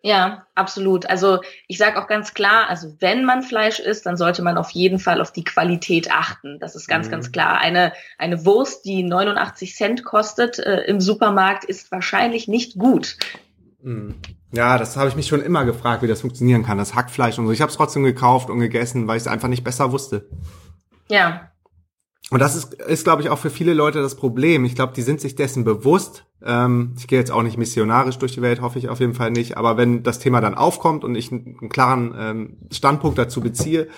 Ja, absolut. Also ich sage auch ganz klar, also wenn man Fleisch isst, dann sollte man auf jeden Fall auf die Qualität achten. Das ist ganz, mhm. ganz klar. Eine, eine Wurst, die 89 Cent kostet äh, im Supermarkt, ist wahrscheinlich nicht gut. Mhm. Ja, das habe ich mich schon immer gefragt, wie das funktionieren kann, das Hackfleisch und so. Ich habe es trotzdem gekauft und gegessen, weil ich es einfach nicht besser wusste. Ja. Und das ist, ist glaube ich, auch für viele Leute das Problem. Ich glaube, die sind sich dessen bewusst. Ähm, ich gehe jetzt auch nicht missionarisch durch die Welt, hoffe ich auf jeden Fall nicht. Aber wenn das Thema dann aufkommt und ich einen klaren ähm, Standpunkt dazu beziehe,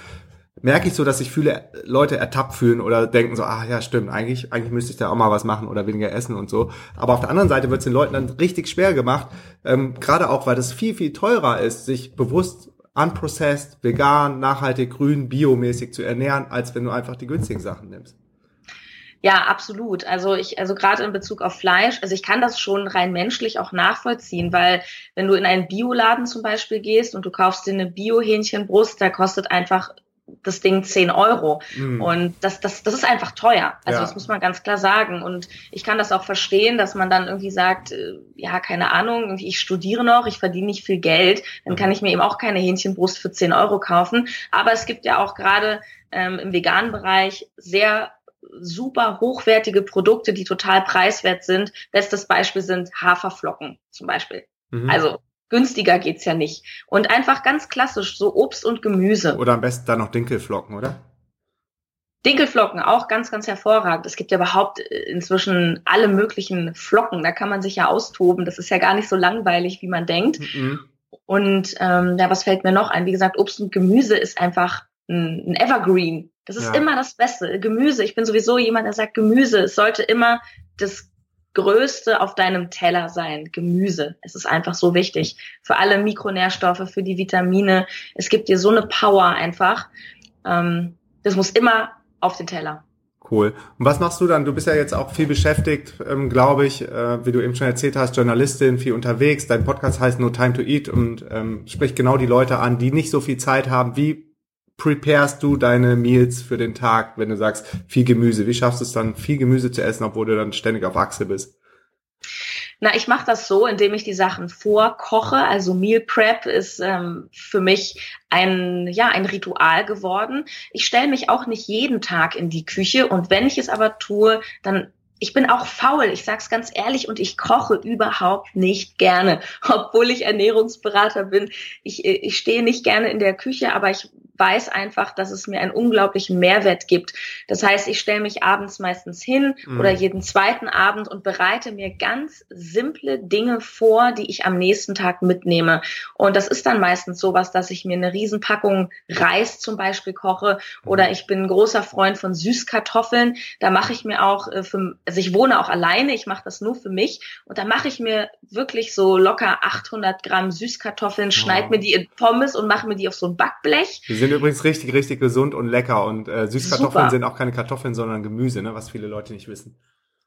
merke ich so, dass sich viele Leute ertappt fühlen oder denken so, ah ja, stimmt, eigentlich, eigentlich müsste ich da auch mal was machen oder weniger essen und so. Aber auf der anderen Seite wird es den Leuten dann richtig schwer gemacht, ähm, gerade auch, weil das viel, viel teurer ist, sich bewusst unprocessed, vegan, nachhaltig, grün, biomäßig zu ernähren, als wenn du einfach die günstigen Sachen nimmst. Ja, absolut. Also ich, also gerade in Bezug auf Fleisch, also ich kann das schon rein menschlich auch nachvollziehen, weil wenn du in einen Bioladen zum Beispiel gehst und du kaufst dir eine Bio-Hähnchenbrust, da kostet einfach das Ding 10 Euro. Mhm. Und das, das, das ist einfach teuer. Also ja. das muss man ganz klar sagen. Und ich kann das auch verstehen, dass man dann irgendwie sagt, äh, ja, keine Ahnung, ich studiere noch, ich verdiene nicht viel Geld, dann kann ich mir eben auch keine Hähnchenbrust für 10 Euro kaufen. Aber es gibt ja auch gerade ähm, im veganen Bereich sehr super hochwertige Produkte, die total preiswert sind. Bestes Beispiel sind Haferflocken zum Beispiel. Mhm. Also günstiger geht's ja nicht. Und einfach ganz klassisch, so Obst und Gemüse. Oder am besten dann noch Dinkelflocken, oder? Dinkelflocken auch ganz, ganz hervorragend. Es gibt ja überhaupt äh, inzwischen alle möglichen Flocken. Da kann man sich ja austoben. Das ist ja gar nicht so langweilig, wie man denkt. Mhm. Und ähm, ja, was fällt mir noch ein? Wie gesagt, Obst und Gemüse ist einfach ein, ein Evergreen. Das ist ja. immer das Beste. Gemüse. Ich bin sowieso jemand, der sagt, Gemüse. Es sollte immer das Größte auf deinem Teller sein, Gemüse. Es ist einfach so wichtig für alle Mikronährstoffe, für die Vitamine. Es gibt dir so eine Power einfach. Ähm, das muss immer auf den Teller. Cool. Und was machst du dann? Du bist ja jetzt auch viel beschäftigt, ähm, glaube ich, äh, wie du eben schon erzählt hast, Journalistin, viel unterwegs. Dein Podcast heißt No Time to Eat und ähm, spricht genau die Leute an, die nicht so viel Zeit haben. Wie preparest du deine Meals für den Tag, wenn du sagst, viel Gemüse? Wie schaffst du es dann, viel Gemüse zu essen, obwohl du dann ständig auf Achse bist? Na, ich mache das so, indem ich die Sachen vorkoche. Also Meal Prep ist ähm, für mich ein ja ein Ritual geworden. Ich stelle mich auch nicht jeden Tag in die Küche und wenn ich es aber tue, dann ich bin auch faul, ich sag's ganz ehrlich, und ich koche überhaupt nicht gerne, obwohl ich Ernährungsberater bin. Ich, ich stehe nicht gerne in der Küche, aber ich weiß einfach, dass es mir einen unglaublichen Mehrwert gibt. Das heißt, ich stelle mich abends meistens hin mhm. oder jeden zweiten Abend und bereite mir ganz simple Dinge vor, die ich am nächsten Tag mitnehme. Und das ist dann meistens sowas, dass ich mir eine Riesenpackung Reis zum Beispiel koche oder mhm. ich bin ein großer Freund von Süßkartoffeln. Da mache ich mir auch äh, für, also ich wohne auch alleine, ich mache das nur für mich und da mache ich mir wirklich so locker 800 Gramm Süßkartoffeln, schneide mir die in Pommes und mache mir die auf so ein Backblech sind übrigens richtig, richtig gesund und lecker. Und äh, Süßkartoffeln Super. sind auch keine Kartoffeln, sondern Gemüse, ne? was viele Leute nicht wissen.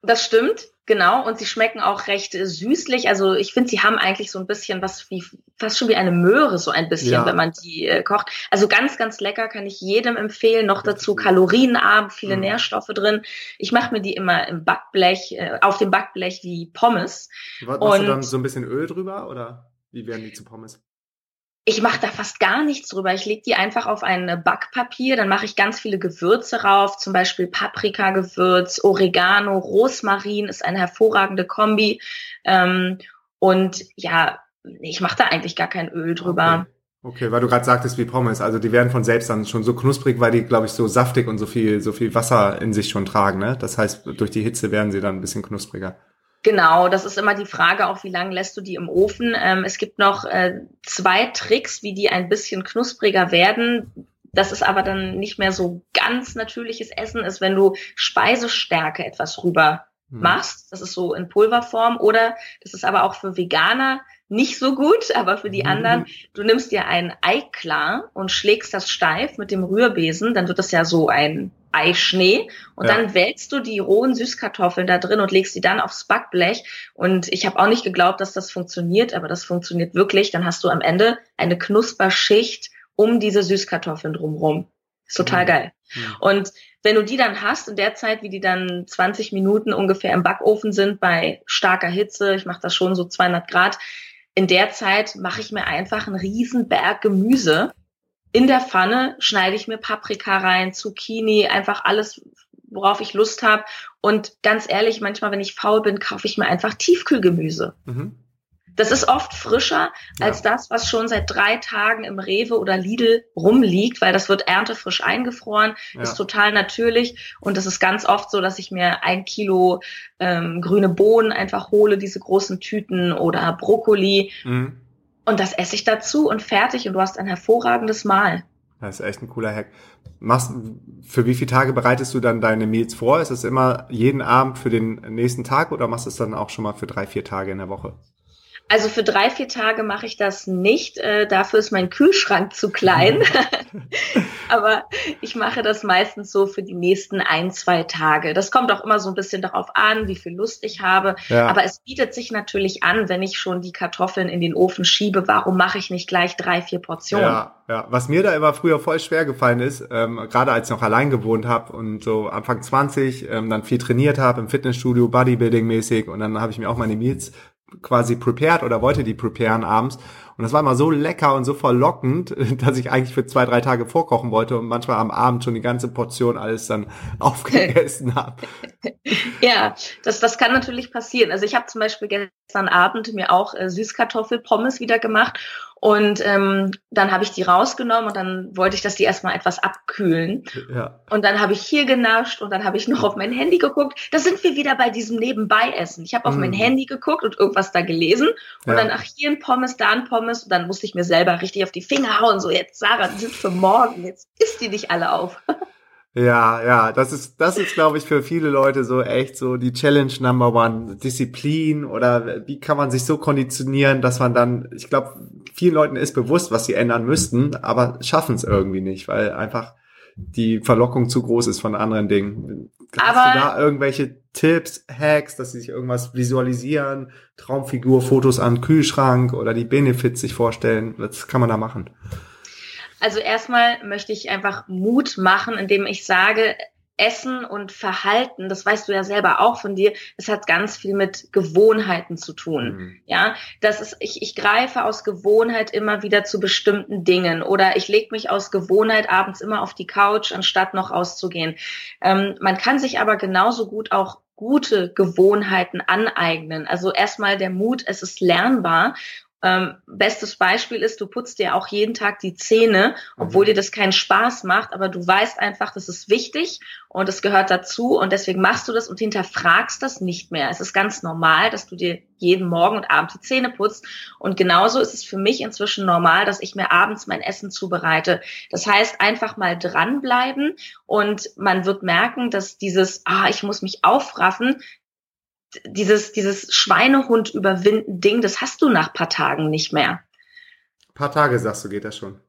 Das stimmt, genau. Und sie schmecken auch recht äh, süßlich. Also ich finde, sie haben eigentlich so ein bisschen was wie fast schon wie eine Möhre, so ein bisschen, ja. wenn man die äh, kocht. Also ganz, ganz lecker, kann ich jedem empfehlen. Noch dazu kalorienarm, viele mhm. Nährstoffe drin. Ich mache mir die immer im Backblech, äh, auf dem Backblech wie Pommes. Machst und du dann so ein bisschen Öl drüber oder wie werden die zu Pommes? Ich mache da fast gar nichts drüber. Ich lege die einfach auf ein Backpapier, dann mache ich ganz viele Gewürze rauf, zum Beispiel Paprikagewürz, Oregano, Rosmarin ist eine hervorragende Kombi. Ähm, und ja, ich mache da eigentlich gar kein Öl drüber. Okay. okay weil du gerade sagtest wie Pommes, also die werden von selbst dann schon so knusprig, weil die, glaube ich, so saftig und so viel, so viel Wasser in sich schon tragen. Ne? Das heißt, durch die Hitze werden sie dann ein bisschen knuspriger. Genau, das ist immer die Frage, auch wie lange lässt du die im Ofen. Ähm, es gibt noch äh, zwei Tricks, wie die ein bisschen knuspriger werden. Das ist aber dann nicht mehr so ganz natürliches Essen, ist, wenn du Speisestärke etwas rüber hm. machst. Das ist so in Pulverform. Oder das ist aber auch für Veganer nicht so gut, aber für die anderen, du nimmst dir ein Ei klar und schlägst das steif mit dem Rührbesen, dann wird das ja so ein Eischnee und ja. dann wälzt du die rohen Süßkartoffeln da drin und legst sie dann aufs Backblech und ich habe auch nicht geglaubt, dass das funktioniert, aber das funktioniert wirklich. Dann hast du am Ende eine Knusperschicht um diese Süßkartoffeln drumherum. Ist total mhm. geil. Mhm. Und wenn du die dann hast, in der Zeit, wie die dann 20 Minuten ungefähr im Backofen sind, bei starker Hitze, ich mache das schon so 200 Grad, in der Zeit mache ich mir einfach einen riesen Berg Gemüse. In der Pfanne schneide ich mir Paprika rein, Zucchini, einfach alles, worauf ich Lust habe. Und ganz ehrlich, manchmal, wenn ich faul bin, kaufe ich mir einfach Tiefkühlgemüse. Mhm. Das ist oft frischer als ja. das, was schon seit drei Tagen im Rewe oder Lidl rumliegt, weil das wird erntefrisch eingefroren, ja. ist total natürlich. Und das ist ganz oft so, dass ich mir ein Kilo ähm, grüne Bohnen einfach hole, diese großen Tüten oder Brokkoli. Mhm. Und das esse ich dazu und fertig und du hast ein hervorragendes Mahl. Das ist echt ein cooler Hack. Machst, für wie viele Tage bereitest du dann deine Meals vor? Ist es immer jeden Abend für den nächsten Tag oder machst du es dann auch schon mal für drei, vier Tage in der Woche? Also für drei, vier Tage mache ich das nicht. Äh, dafür ist mein Kühlschrank zu klein. Aber ich mache das meistens so für die nächsten ein, zwei Tage. Das kommt auch immer so ein bisschen darauf an, wie viel Lust ich habe. Ja. Aber es bietet sich natürlich an, wenn ich schon die Kartoffeln in den Ofen schiebe, warum mache ich nicht gleich drei, vier Portionen? Ja, ja. Was mir da immer früher voll schwer gefallen ist, ähm, gerade als ich noch allein gewohnt habe und so Anfang 20 ähm, dann viel trainiert habe im Fitnessstudio, Bodybuilding-mäßig und dann habe ich mir auch meine Meals quasi prepared oder wollte die preparen abends. Und das war immer so lecker und so verlockend, dass ich eigentlich für zwei, drei Tage vorkochen wollte und manchmal am Abend schon die ganze Portion alles dann aufgegessen habe. Ja, das, das kann natürlich passieren. Also ich habe zum Beispiel gestern Abend mir auch äh, Süßkartoffelpommes wieder gemacht und ähm, dann habe ich die rausgenommen und dann wollte ich, dass die erstmal etwas abkühlen. Ja. Und dann habe ich hier genascht und dann habe ich noch auf mein Handy geguckt. Da sind wir wieder bei diesem Nebenbei-Essen. Ich habe auf mm. mein Handy geguckt und irgendwas da gelesen und ja. dann ach hier ein Pommes, da ein Pommes und dann musste ich mir selber richtig auf die Finger hauen. So jetzt Sarah, die sind für morgen. Jetzt isst die nicht alle auf. Ja, ja, das ist, das ist, glaube ich, für viele Leute so echt so die Challenge Number One. Disziplin oder wie kann man sich so konditionieren, dass man dann, ich glaube, vielen Leuten ist bewusst, was sie ändern müssten, aber schaffen es irgendwie nicht, weil einfach die Verlockung zu groß ist von anderen Dingen. Hast aber du da irgendwelche Tipps, Hacks, dass sie sich irgendwas visualisieren, Traumfigur, Fotos an Kühlschrank oder die Benefits sich vorstellen? Was kann man da machen? Also erstmal möchte ich einfach Mut machen, indem ich sage, Essen und Verhalten, das weißt du ja selber auch von dir, es hat ganz viel mit Gewohnheiten zu tun. Mhm. Ja, das ist, ich, ich greife aus Gewohnheit immer wieder zu bestimmten Dingen oder ich lege mich aus Gewohnheit abends immer auf die Couch, anstatt noch auszugehen. Ähm, man kann sich aber genauso gut auch gute Gewohnheiten aneignen. Also erstmal der Mut, es ist lernbar ähm, bestes Beispiel ist, du putzt dir auch jeden Tag die Zähne, obwohl mhm. dir das keinen Spaß macht, aber du weißt einfach, das ist wichtig und es gehört dazu und deswegen machst du das und hinterfragst das nicht mehr. Es ist ganz normal, dass du dir jeden Morgen und Abend die Zähne putzt und genauso ist es für mich inzwischen normal, dass ich mir abends mein Essen zubereite. Das heißt, einfach mal dranbleiben und man wird merken, dass dieses, ah, ich muss mich aufraffen, dieses, dieses Schweinehund überwinden Ding, das hast du nach paar Tagen nicht mehr. Ein paar Tage, sagst du, geht das schon.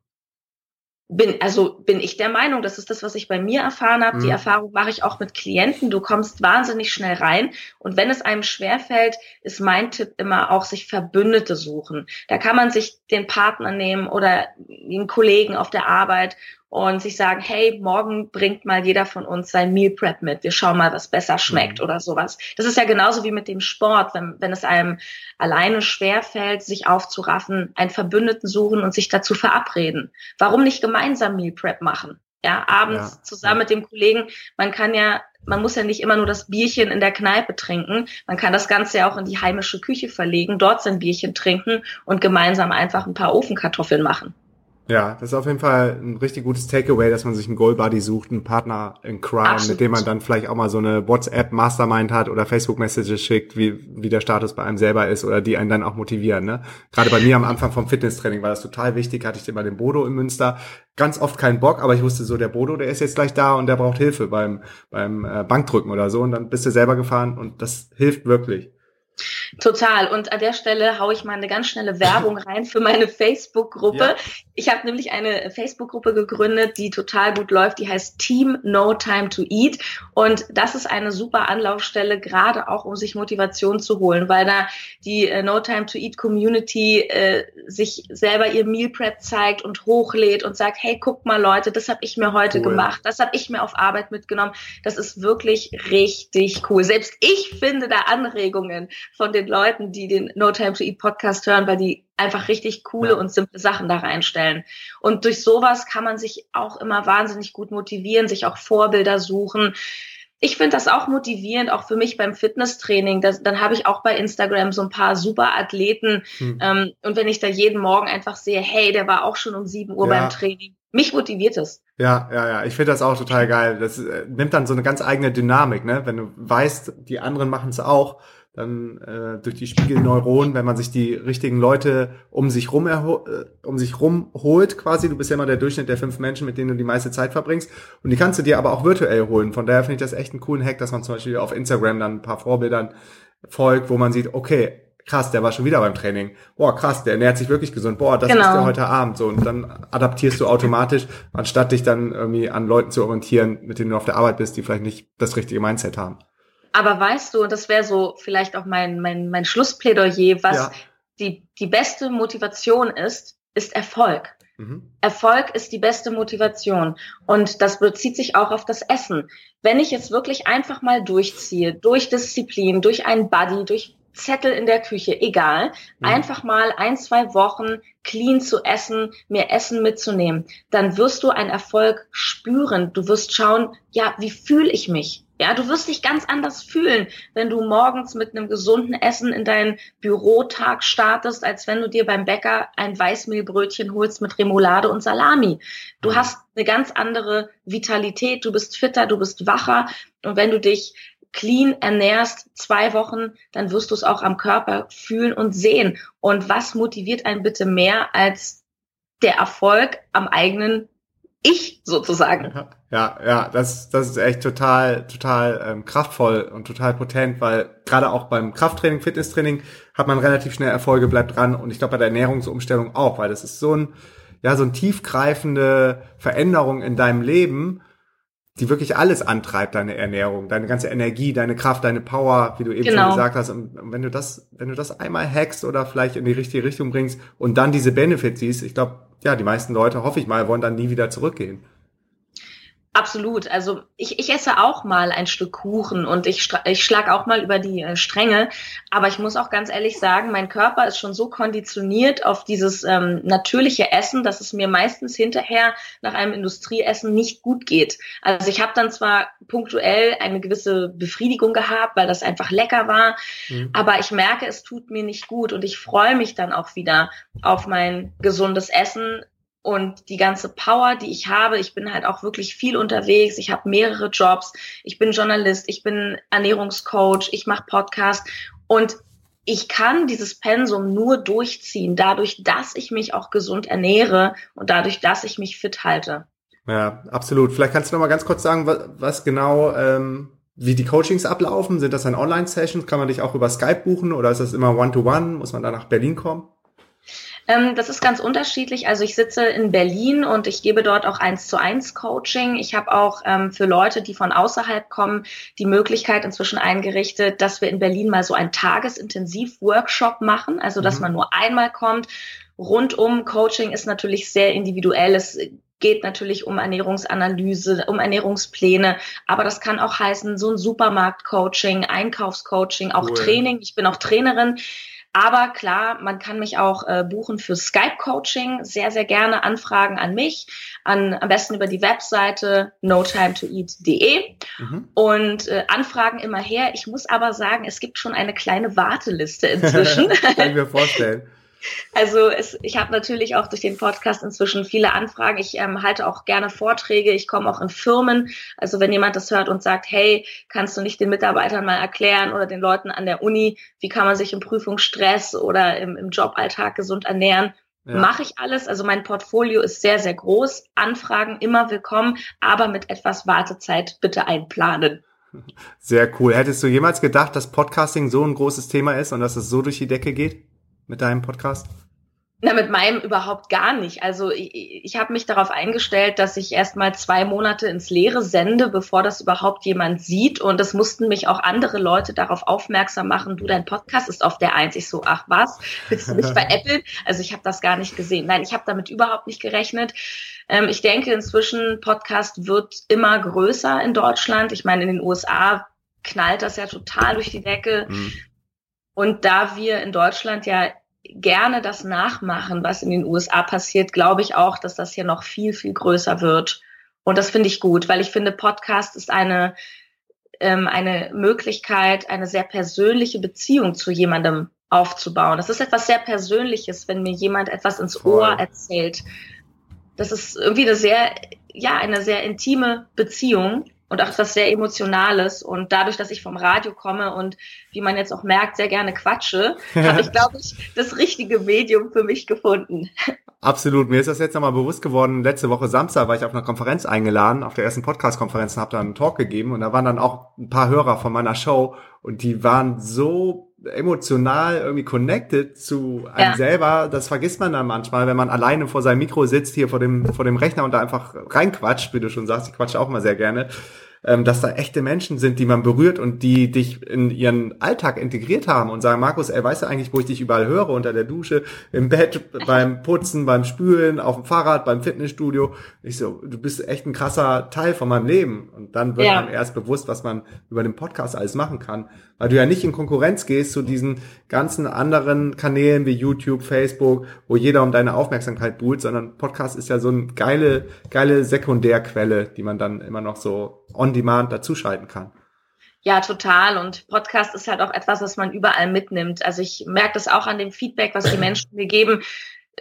Bin, also bin ich der Meinung, das ist das, was ich bei mir erfahren habe. Mhm. Die Erfahrung mache ich auch mit Klienten. Du kommst wahnsinnig schnell rein. Und wenn es einem schwerfällt, ist mein Tipp immer auch, sich Verbündete suchen. Da kann man sich den Partner nehmen oder einen Kollegen auf der Arbeit und sich sagen, hey, morgen bringt mal jeder von uns sein Meal Prep mit. Wir schauen mal, was besser schmeckt mhm. oder sowas. Das ist ja genauso wie mit dem Sport. Wenn, wenn es einem alleine schwerfällt, sich aufzuraffen, einen Verbündeten suchen und sich dazu verabreden. Warum nicht gemeinsam Meal Prep machen? Ja, abends ja, zusammen mit dem Kollegen. Man kann ja, man muss ja nicht immer nur das Bierchen in der Kneipe trinken. Man kann das Ganze ja auch in die heimische Küche verlegen, dort sein Bierchen trinken und gemeinsam einfach ein paar Ofenkartoffeln machen. Ja, das ist auf jeden Fall ein richtig gutes Takeaway, dass man sich einen Goal Buddy sucht, einen Partner in Crime, Absolut. mit dem man dann vielleicht auch mal so eine WhatsApp Mastermind hat oder Facebook Messages schickt, wie, wie der Status bei einem selber ist oder die einen dann auch motivieren. Ne? Gerade bei mir am Anfang vom Fitnesstraining war das total wichtig, hatte ich immer den Bodo in Münster. Ganz oft keinen Bock, aber ich wusste so, der Bodo, der ist jetzt gleich da und der braucht Hilfe beim, beim äh, Bankdrücken oder so. Und dann bist du selber gefahren und das hilft wirklich. Total. Und an der Stelle haue ich mal eine ganz schnelle Werbung rein für meine Facebook-Gruppe. Ja. Ich habe nämlich eine Facebook-Gruppe gegründet, die total gut läuft. Die heißt Team No Time to Eat. Und das ist eine super Anlaufstelle, gerade auch um sich Motivation zu holen, weil da die äh, No Time to Eat Community äh, sich selber ihr Meal Prep zeigt und hochlädt und sagt, hey, guck mal Leute, das habe ich mir heute cool. gemacht, das habe ich mir auf Arbeit mitgenommen. Das ist wirklich richtig cool. Selbst ich finde da Anregungen von den Leuten, die den No Time to Eat Podcast hören, weil die einfach richtig coole ja. und simple Sachen da reinstellen. Und durch sowas kann man sich auch immer wahnsinnig gut motivieren, sich auch Vorbilder suchen. Ich finde das auch motivierend, auch für mich beim Fitnesstraining. Das, dann habe ich auch bei Instagram so ein paar super Athleten. Hm. Ähm, und wenn ich da jeden Morgen einfach sehe, hey, der war auch schon um sieben Uhr ja. beim Training, mich motiviert es. Ja, ja, ja. Ich finde das auch total geil. Das äh, nimmt dann so eine ganz eigene Dynamik, ne? Wenn du weißt, die anderen machen es auch, dann äh, durch die Spiegelneuronen, wenn man sich die richtigen Leute um sich rum äh, um sich rum holt, quasi. Du bist ja immer der Durchschnitt der fünf Menschen, mit denen du die meiste Zeit verbringst. Und die kannst du dir aber auch virtuell holen. Von daher finde ich das echt einen coolen Hack, dass man zum Beispiel auf Instagram dann ein paar Vorbildern folgt, wo man sieht, okay, krass, der war schon wieder beim Training. Boah, krass, der ernährt sich wirklich gesund. Boah, das genau. ist der heute Abend. So, und dann adaptierst du automatisch, anstatt dich dann irgendwie an Leuten zu orientieren, mit denen du auf der Arbeit bist, die vielleicht nicht das richtige Mindset haben. Aber weißt du, und das wäre so vielleicht auch mein, mein, mein Schlussplädoyer, was ja. die, die beste Motivation ist, ist Erfolg. Mhm. Erfolg ist die beste Motivation. Und das bezieht sich auch auf das Essen. Wenn ich jetzt wirklich einfach mal durchziehe, durch Disziplin, durch einen Buddy, durch Zettel in der Küche, egal. Mhm. Einfach mal ein, zwei Wochen clean zu essen, mehr Essen mitzunehmen. Dann wirst du einen Erfolg spüren. Du wirst schauen, ja, wie fühle ich mich? Ja, du wirst dich ganz anders fühlen, wenn du morgens mit einem gesunden Essen in deinen Bürotag startest, als wenn du dir beim Bäcker ein Weißmehlbrötchen holst mit Remoulade und Salami. Du mhm. hast eine ganz andere Vitalität, du bist fitter, du bist wacher und wenn du dich clean ernährst, zwei Wochen, dann wirst du es auch am Körper fühlen und sehen. Und was motiviert einen bitte mehr als der Erfolg am eigenen Ich sozusagen? Ja, ja, das, das ist echt total, total ähm, kraftvoll und total potent, weil gerade auch beim Krafttraining, Fitnesstraining hat man relativ schnell Erfolge, bleibt dran und ich glaube bei der Ernährungsumstellung auch, weil das ist so ein, ja, so ein tiefgreifende Veränderung in deinem Leben, die wirklich alles antreibt, deine Ernährung, deine ganze Energie, deine Kraft, deine Power, wie du eben genau. schon gesagt hast. Und wenn du das, wenn du das einmal hackst oder vielleicht in die richtige Richtung bringst und dann diese Benefits siehst, ich glaube, ja, die meisten Leute, hoffe ich mal, wollen dann nie wieder zurückgehen. Absolut. Also ich, ich esse auch mal ein Stück Kuchen und ich, ich schlag auch mal über die äh, Stränge. Aber ich muss auch ganz ehrlich sagen, mein Körper ist schon so konditioniert auf dieses ähm, natürliche Essen, dass es mir meistens hinterher nach einem Industrieessen nicht gut geht. Also ich habe dann zwar punktuell eine gewisse Befriedigung gehabt, weil das einfach lecker war, mhm. aber ich merke, es tut mir nicht gut und ich freue mich dann auch wieder auf mein gesundes Essen, und die ganze Power, die ich habe, ich bin halt auch wirklich viel unterwegs, ich habe mehrere Jobs, ich bin Journalist, ich bin Ernährungscoach, ich mache Podcast und ich kann dieses Pensum nur durchziehen, dadurch, dass ich mich auch gesund ernähre und dadurch, dass ich mich fit halte. Ja, absolut. Vielleicht kannst du noch mal ganz kurz sagen, was, was genau, ähm, wie die Coachings ablaufen. Sind das dann Online-Sessions? Kann man dich auch über Skype buchen oder ist das immer One-to-One? -one? Muss man da nach Berlin kommen? Ähm, das ist ganz unterschiedlich. Also ich sitze in Berlin und ich gebe dort auch eins zu eins Coaching. Ich habe auch ähm, für Leute, die von außerhalb kommen, die Möglichkeit inzwischen eingerichtet, dass wir in Berlin mal so ein Tagesintensiv-Workshop machen. Also dass mhm. man nur einmal kommt. Rundum Coaching ist natürlich sehr individuell. Es geht natürlich um Ernährungsanalyse, um Ernährungspläne, aber das kann auch heißen, so ein Supermarkt-Coaching, Einkaufscoaching, auch cool. Training. Ich bin auch Trainerin. Aber klar, man kann mich auch äh, buchen für Skype-Coaching. Sehr, sehr gerne Anfragen an mich. An, am besten über die Webseite notimetoeat.de. Mhm. Und äh, Anfragen immer her. Ich muss aber sagen, es gibt schon eine kleine Warteliste inzwischen. kann ich mir vorstellen. Also es, ich habe natürlich auch durch den Podcast inzwischen viele Anfragen. Ich ähm, halte auch gerne Vorträge. Ich komme auch in Firmen. Also wenn jemand das hört und sagt, hey, kannst du nicht den Mitarbeitern mal erklären oder den Leuten an der Uni, wie kann man sich im Prüfungsstress oder im, im Joballtag gesund ernähren, ja. Mache ich alles. Also mein Portfolio ist sehr, sehr groß. Anfragen immer willkommen, aber mit etwas Wartezeit bitte einplanen. Sehr cool. Hättest du jemals gedacht, dass Podcasting so ein großes Thema ist und dass es so durch die Decke geht mit deinem Podcast? Na, mit meinem überhaupt gar nicht. Also ich, ich habe mich darauf eingestellt, dass ich erst mal zwei Monate ins Leere sende, bevor das überhaupt jemand sieht. Und es mussten mich auch andere Leute darauf aufmerksam machen, du, dein Podcast ist auf der Eins. Ich so, ach was, willst du mich veräppeln? Also ich habe das gar nicht gesehen. Nein, ich habe damit überhaupt nicht gerechnet. Ähm, ich denke inzwischen, Podcast wird immer größer in Deutschland. Ich meine, in den USA knallt das ja total durch die Decke. Mhm. Und da wir in Deutschland ja gerne das nachmachen, was in den USA passiert, glaube ich auch, dass das hier noch viel, viel größer wird. Und das finde ich gut, weil ich finde, Podcast ist eine, ähm, eine Möglichkeit, eine sehr persönliche Beziehung zu jemandem aufzubauen. Das ist etwas sehr Persönliches, wenn mir jemand etwas ins Voll. Ohr erzählt. Das ist irgendwie eine sehr, ja, eine sehr intime Beziehung und auch etwas sehr Emotionales. Und dadurch, dass ich vom Radio komme und wie man jetzt auch merkt, sehr gerne quatsche, habe ich, glaube ich, das richtige Medium für mich gefunden. Absolut. Mir ist das jetzt nochmal bewusst geworden. Letzte Woche Samstag war ich auf einer Konferenz eingeladen, auf der ersten Podcast-Konferenz und habe da einen Talk gegeben. Und da waren dann auch ein paar Hörer von meiner Show und die waren so emotional irgendwie connected zu einem ja. selber, das vergisst man dann manchmal, wenn man alleine vor seinem Mikro sitzt, hier vor dem, vor dem Rechner und da einfach reinquatscht, wie du schon sagst, ich quatsche auch mal sehr gerne ähm, dass da echte Menschen sind, die man berührt und die dich in ihren Alltag integriert haben und sagen, Markus, ey, weißt du eigentlich, wo ich dich überall höre? Unter der Dusche, im Bett, beim Putzen, beim Spülen, auf dem Fahrrad, beim Fitnessstudio. Ich so, du bist echt ein krasser Teil von meinem Leben. Und dann wird ja. man erst bewusst, was man über den Podcast alles machen kann. Weil du ja nicht in Konkurrenz gehst zu diesen ganzen anderen Kanälen wie YouTube, Facebook, wo jeder um deine Aufmerksamkeit buhlt, sondern Podcast ist ja so eine geile, geile Sekundärquelle, die man dann immer noch so on demand dazuschalten kann. Ja, total. Und Podcast ist halt auch etwas, was man überall mitnimmt. Also ich merke das auch an dem Feedback, was die Menschen mir geben.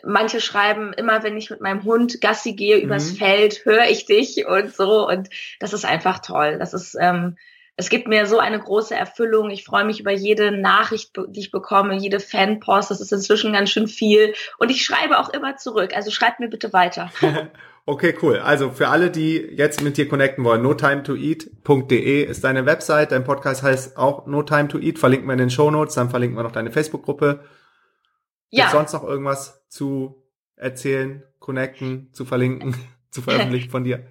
Manche schreiben immer, wenn ich mit meinem Hund Gassi gehe übers mhm. Feld, höre ich dich und so. Und das ist einfach toll. Das ist, ähm, es gibt mir so eine große Erfüllung. Ich freue mich über jede Nachricht, die ich bekomme, jede Fanpost. Das ist inzwischen ganz schön viel. Und ich schreibe auch immer zurück. Also schreibt mir bitte weiter. Okay, cool. Also für alle, die jetzt mit dir connecten wollen, notimetoeat.de ist deine Website. Dein Podcast heißt auch No Time to Eat. Verlinken wir in den Show Notes. Dann verlinken wir noch deine Facebook-Gruppe. Ja. Gibt sonst noch irgendwas zu erzählen, connecten, zu verlinken, zu veröffentlichen von dir?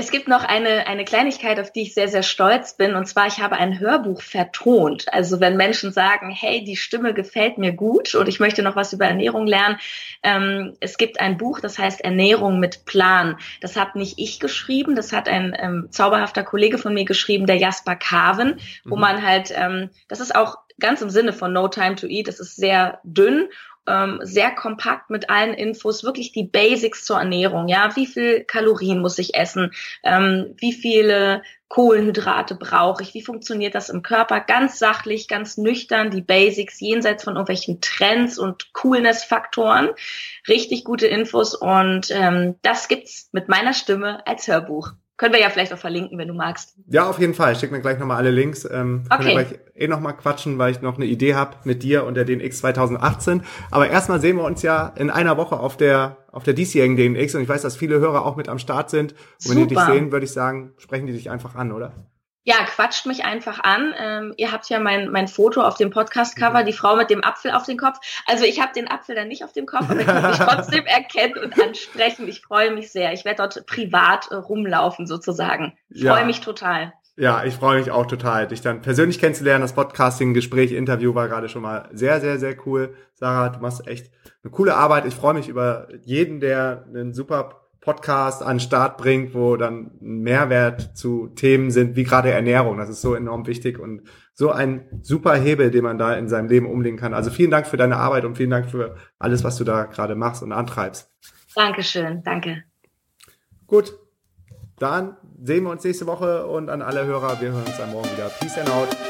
Es gibt noch eine, eine Kleinigkeit, auf die ich sehr, sehr stolz bin. Und zwar, ich habe ein Hörbuch vertont. Also wenn Menschen sagen, hey, die Stimme gefällt mir gut und ich möchte noch was über Ernährung lernen. Ähm, es gibt ein Buch, das heißt Ernährung mit Plan. Das habe nicht ich geschrieben, das hat ein ähm, zauberhafter Kollege von mir geschrieben, der Jasper Carven, wo mhm. man halt, ähm, das ist auch ganz im Sinne von No Time to Eat, das ist sehr dünn ähm, sehr kompakt mit allen Infos, wirklich die Basics zur Ernährung. Ja, wie viel Kalorien muss ich essen? Ähm, wie viele Kohlenhydrate brauche ich? Wie funktioniert das im Körper? Ganz sachlich, ganz nüchtern, die Basics jenseits von irgendwelchen Trends und Coolness-Faktoren. Richtig gute Infos und ähm, das gibt's mit meiner Stimme als Hörbuch. Können wir ja vielleicht auch verlinken, wenn du magst. Ja, auf jeden Fall. Ich schicke mir gleich nochmal alle Links. Ähm, okay. Können wir gleich eh nochmal quatschen, weil ich noch eine Idee habe mit dir und der DNX 2018. Aber erstmal sehen wir uns ja in einer Woche auf der auf der diesjährigen DNX und ich weiß, dass viele Hörer auch mit am Start sind. Und wenn die dich sehen, würde ich sagen, sprechen die dich einfach an, oder? Ja, quatscht mich einfach an. Ähm, ihr habt ja mein, mein Foto auf dem Podcast-Cover, die Frau mit dem Apfel auf dem Kopf. Also ich habe den Apfel dann nicht auf dem Kopf, aber ich kann mich trotzdem erkennen und ansprechen. Ich freue mich sehr. Ich werde dort privat äh, rumlaufen sozusagen. Ich freue ja. mich total. Ja, ich freue mich auch total, dich dann persönlich kennenzulernen. Das Podcasting, Gespräch, Interview war gerade schon mal sehr, sehr, sehr cool. Sarah, du machst echt eine coole Arbeit. Ich freue mich über jeden, der einen super Podcast an den Start bringt, wo dann Mehrwert zu Themen sind, wie gerade Ernährung. Das ist so enorm wichtig und so ein super Hebel, den man da in seinem Leben umlegen kann. Also vielen Dank für deine Arbeit und vielen Dank für alles, was du da gerade machst und antreibst. Dankeschön, danke. Gut, dann sehen wir uns nächste Woche und an alle Hörer, wir hören uns dann morgen wieder. Peace and out.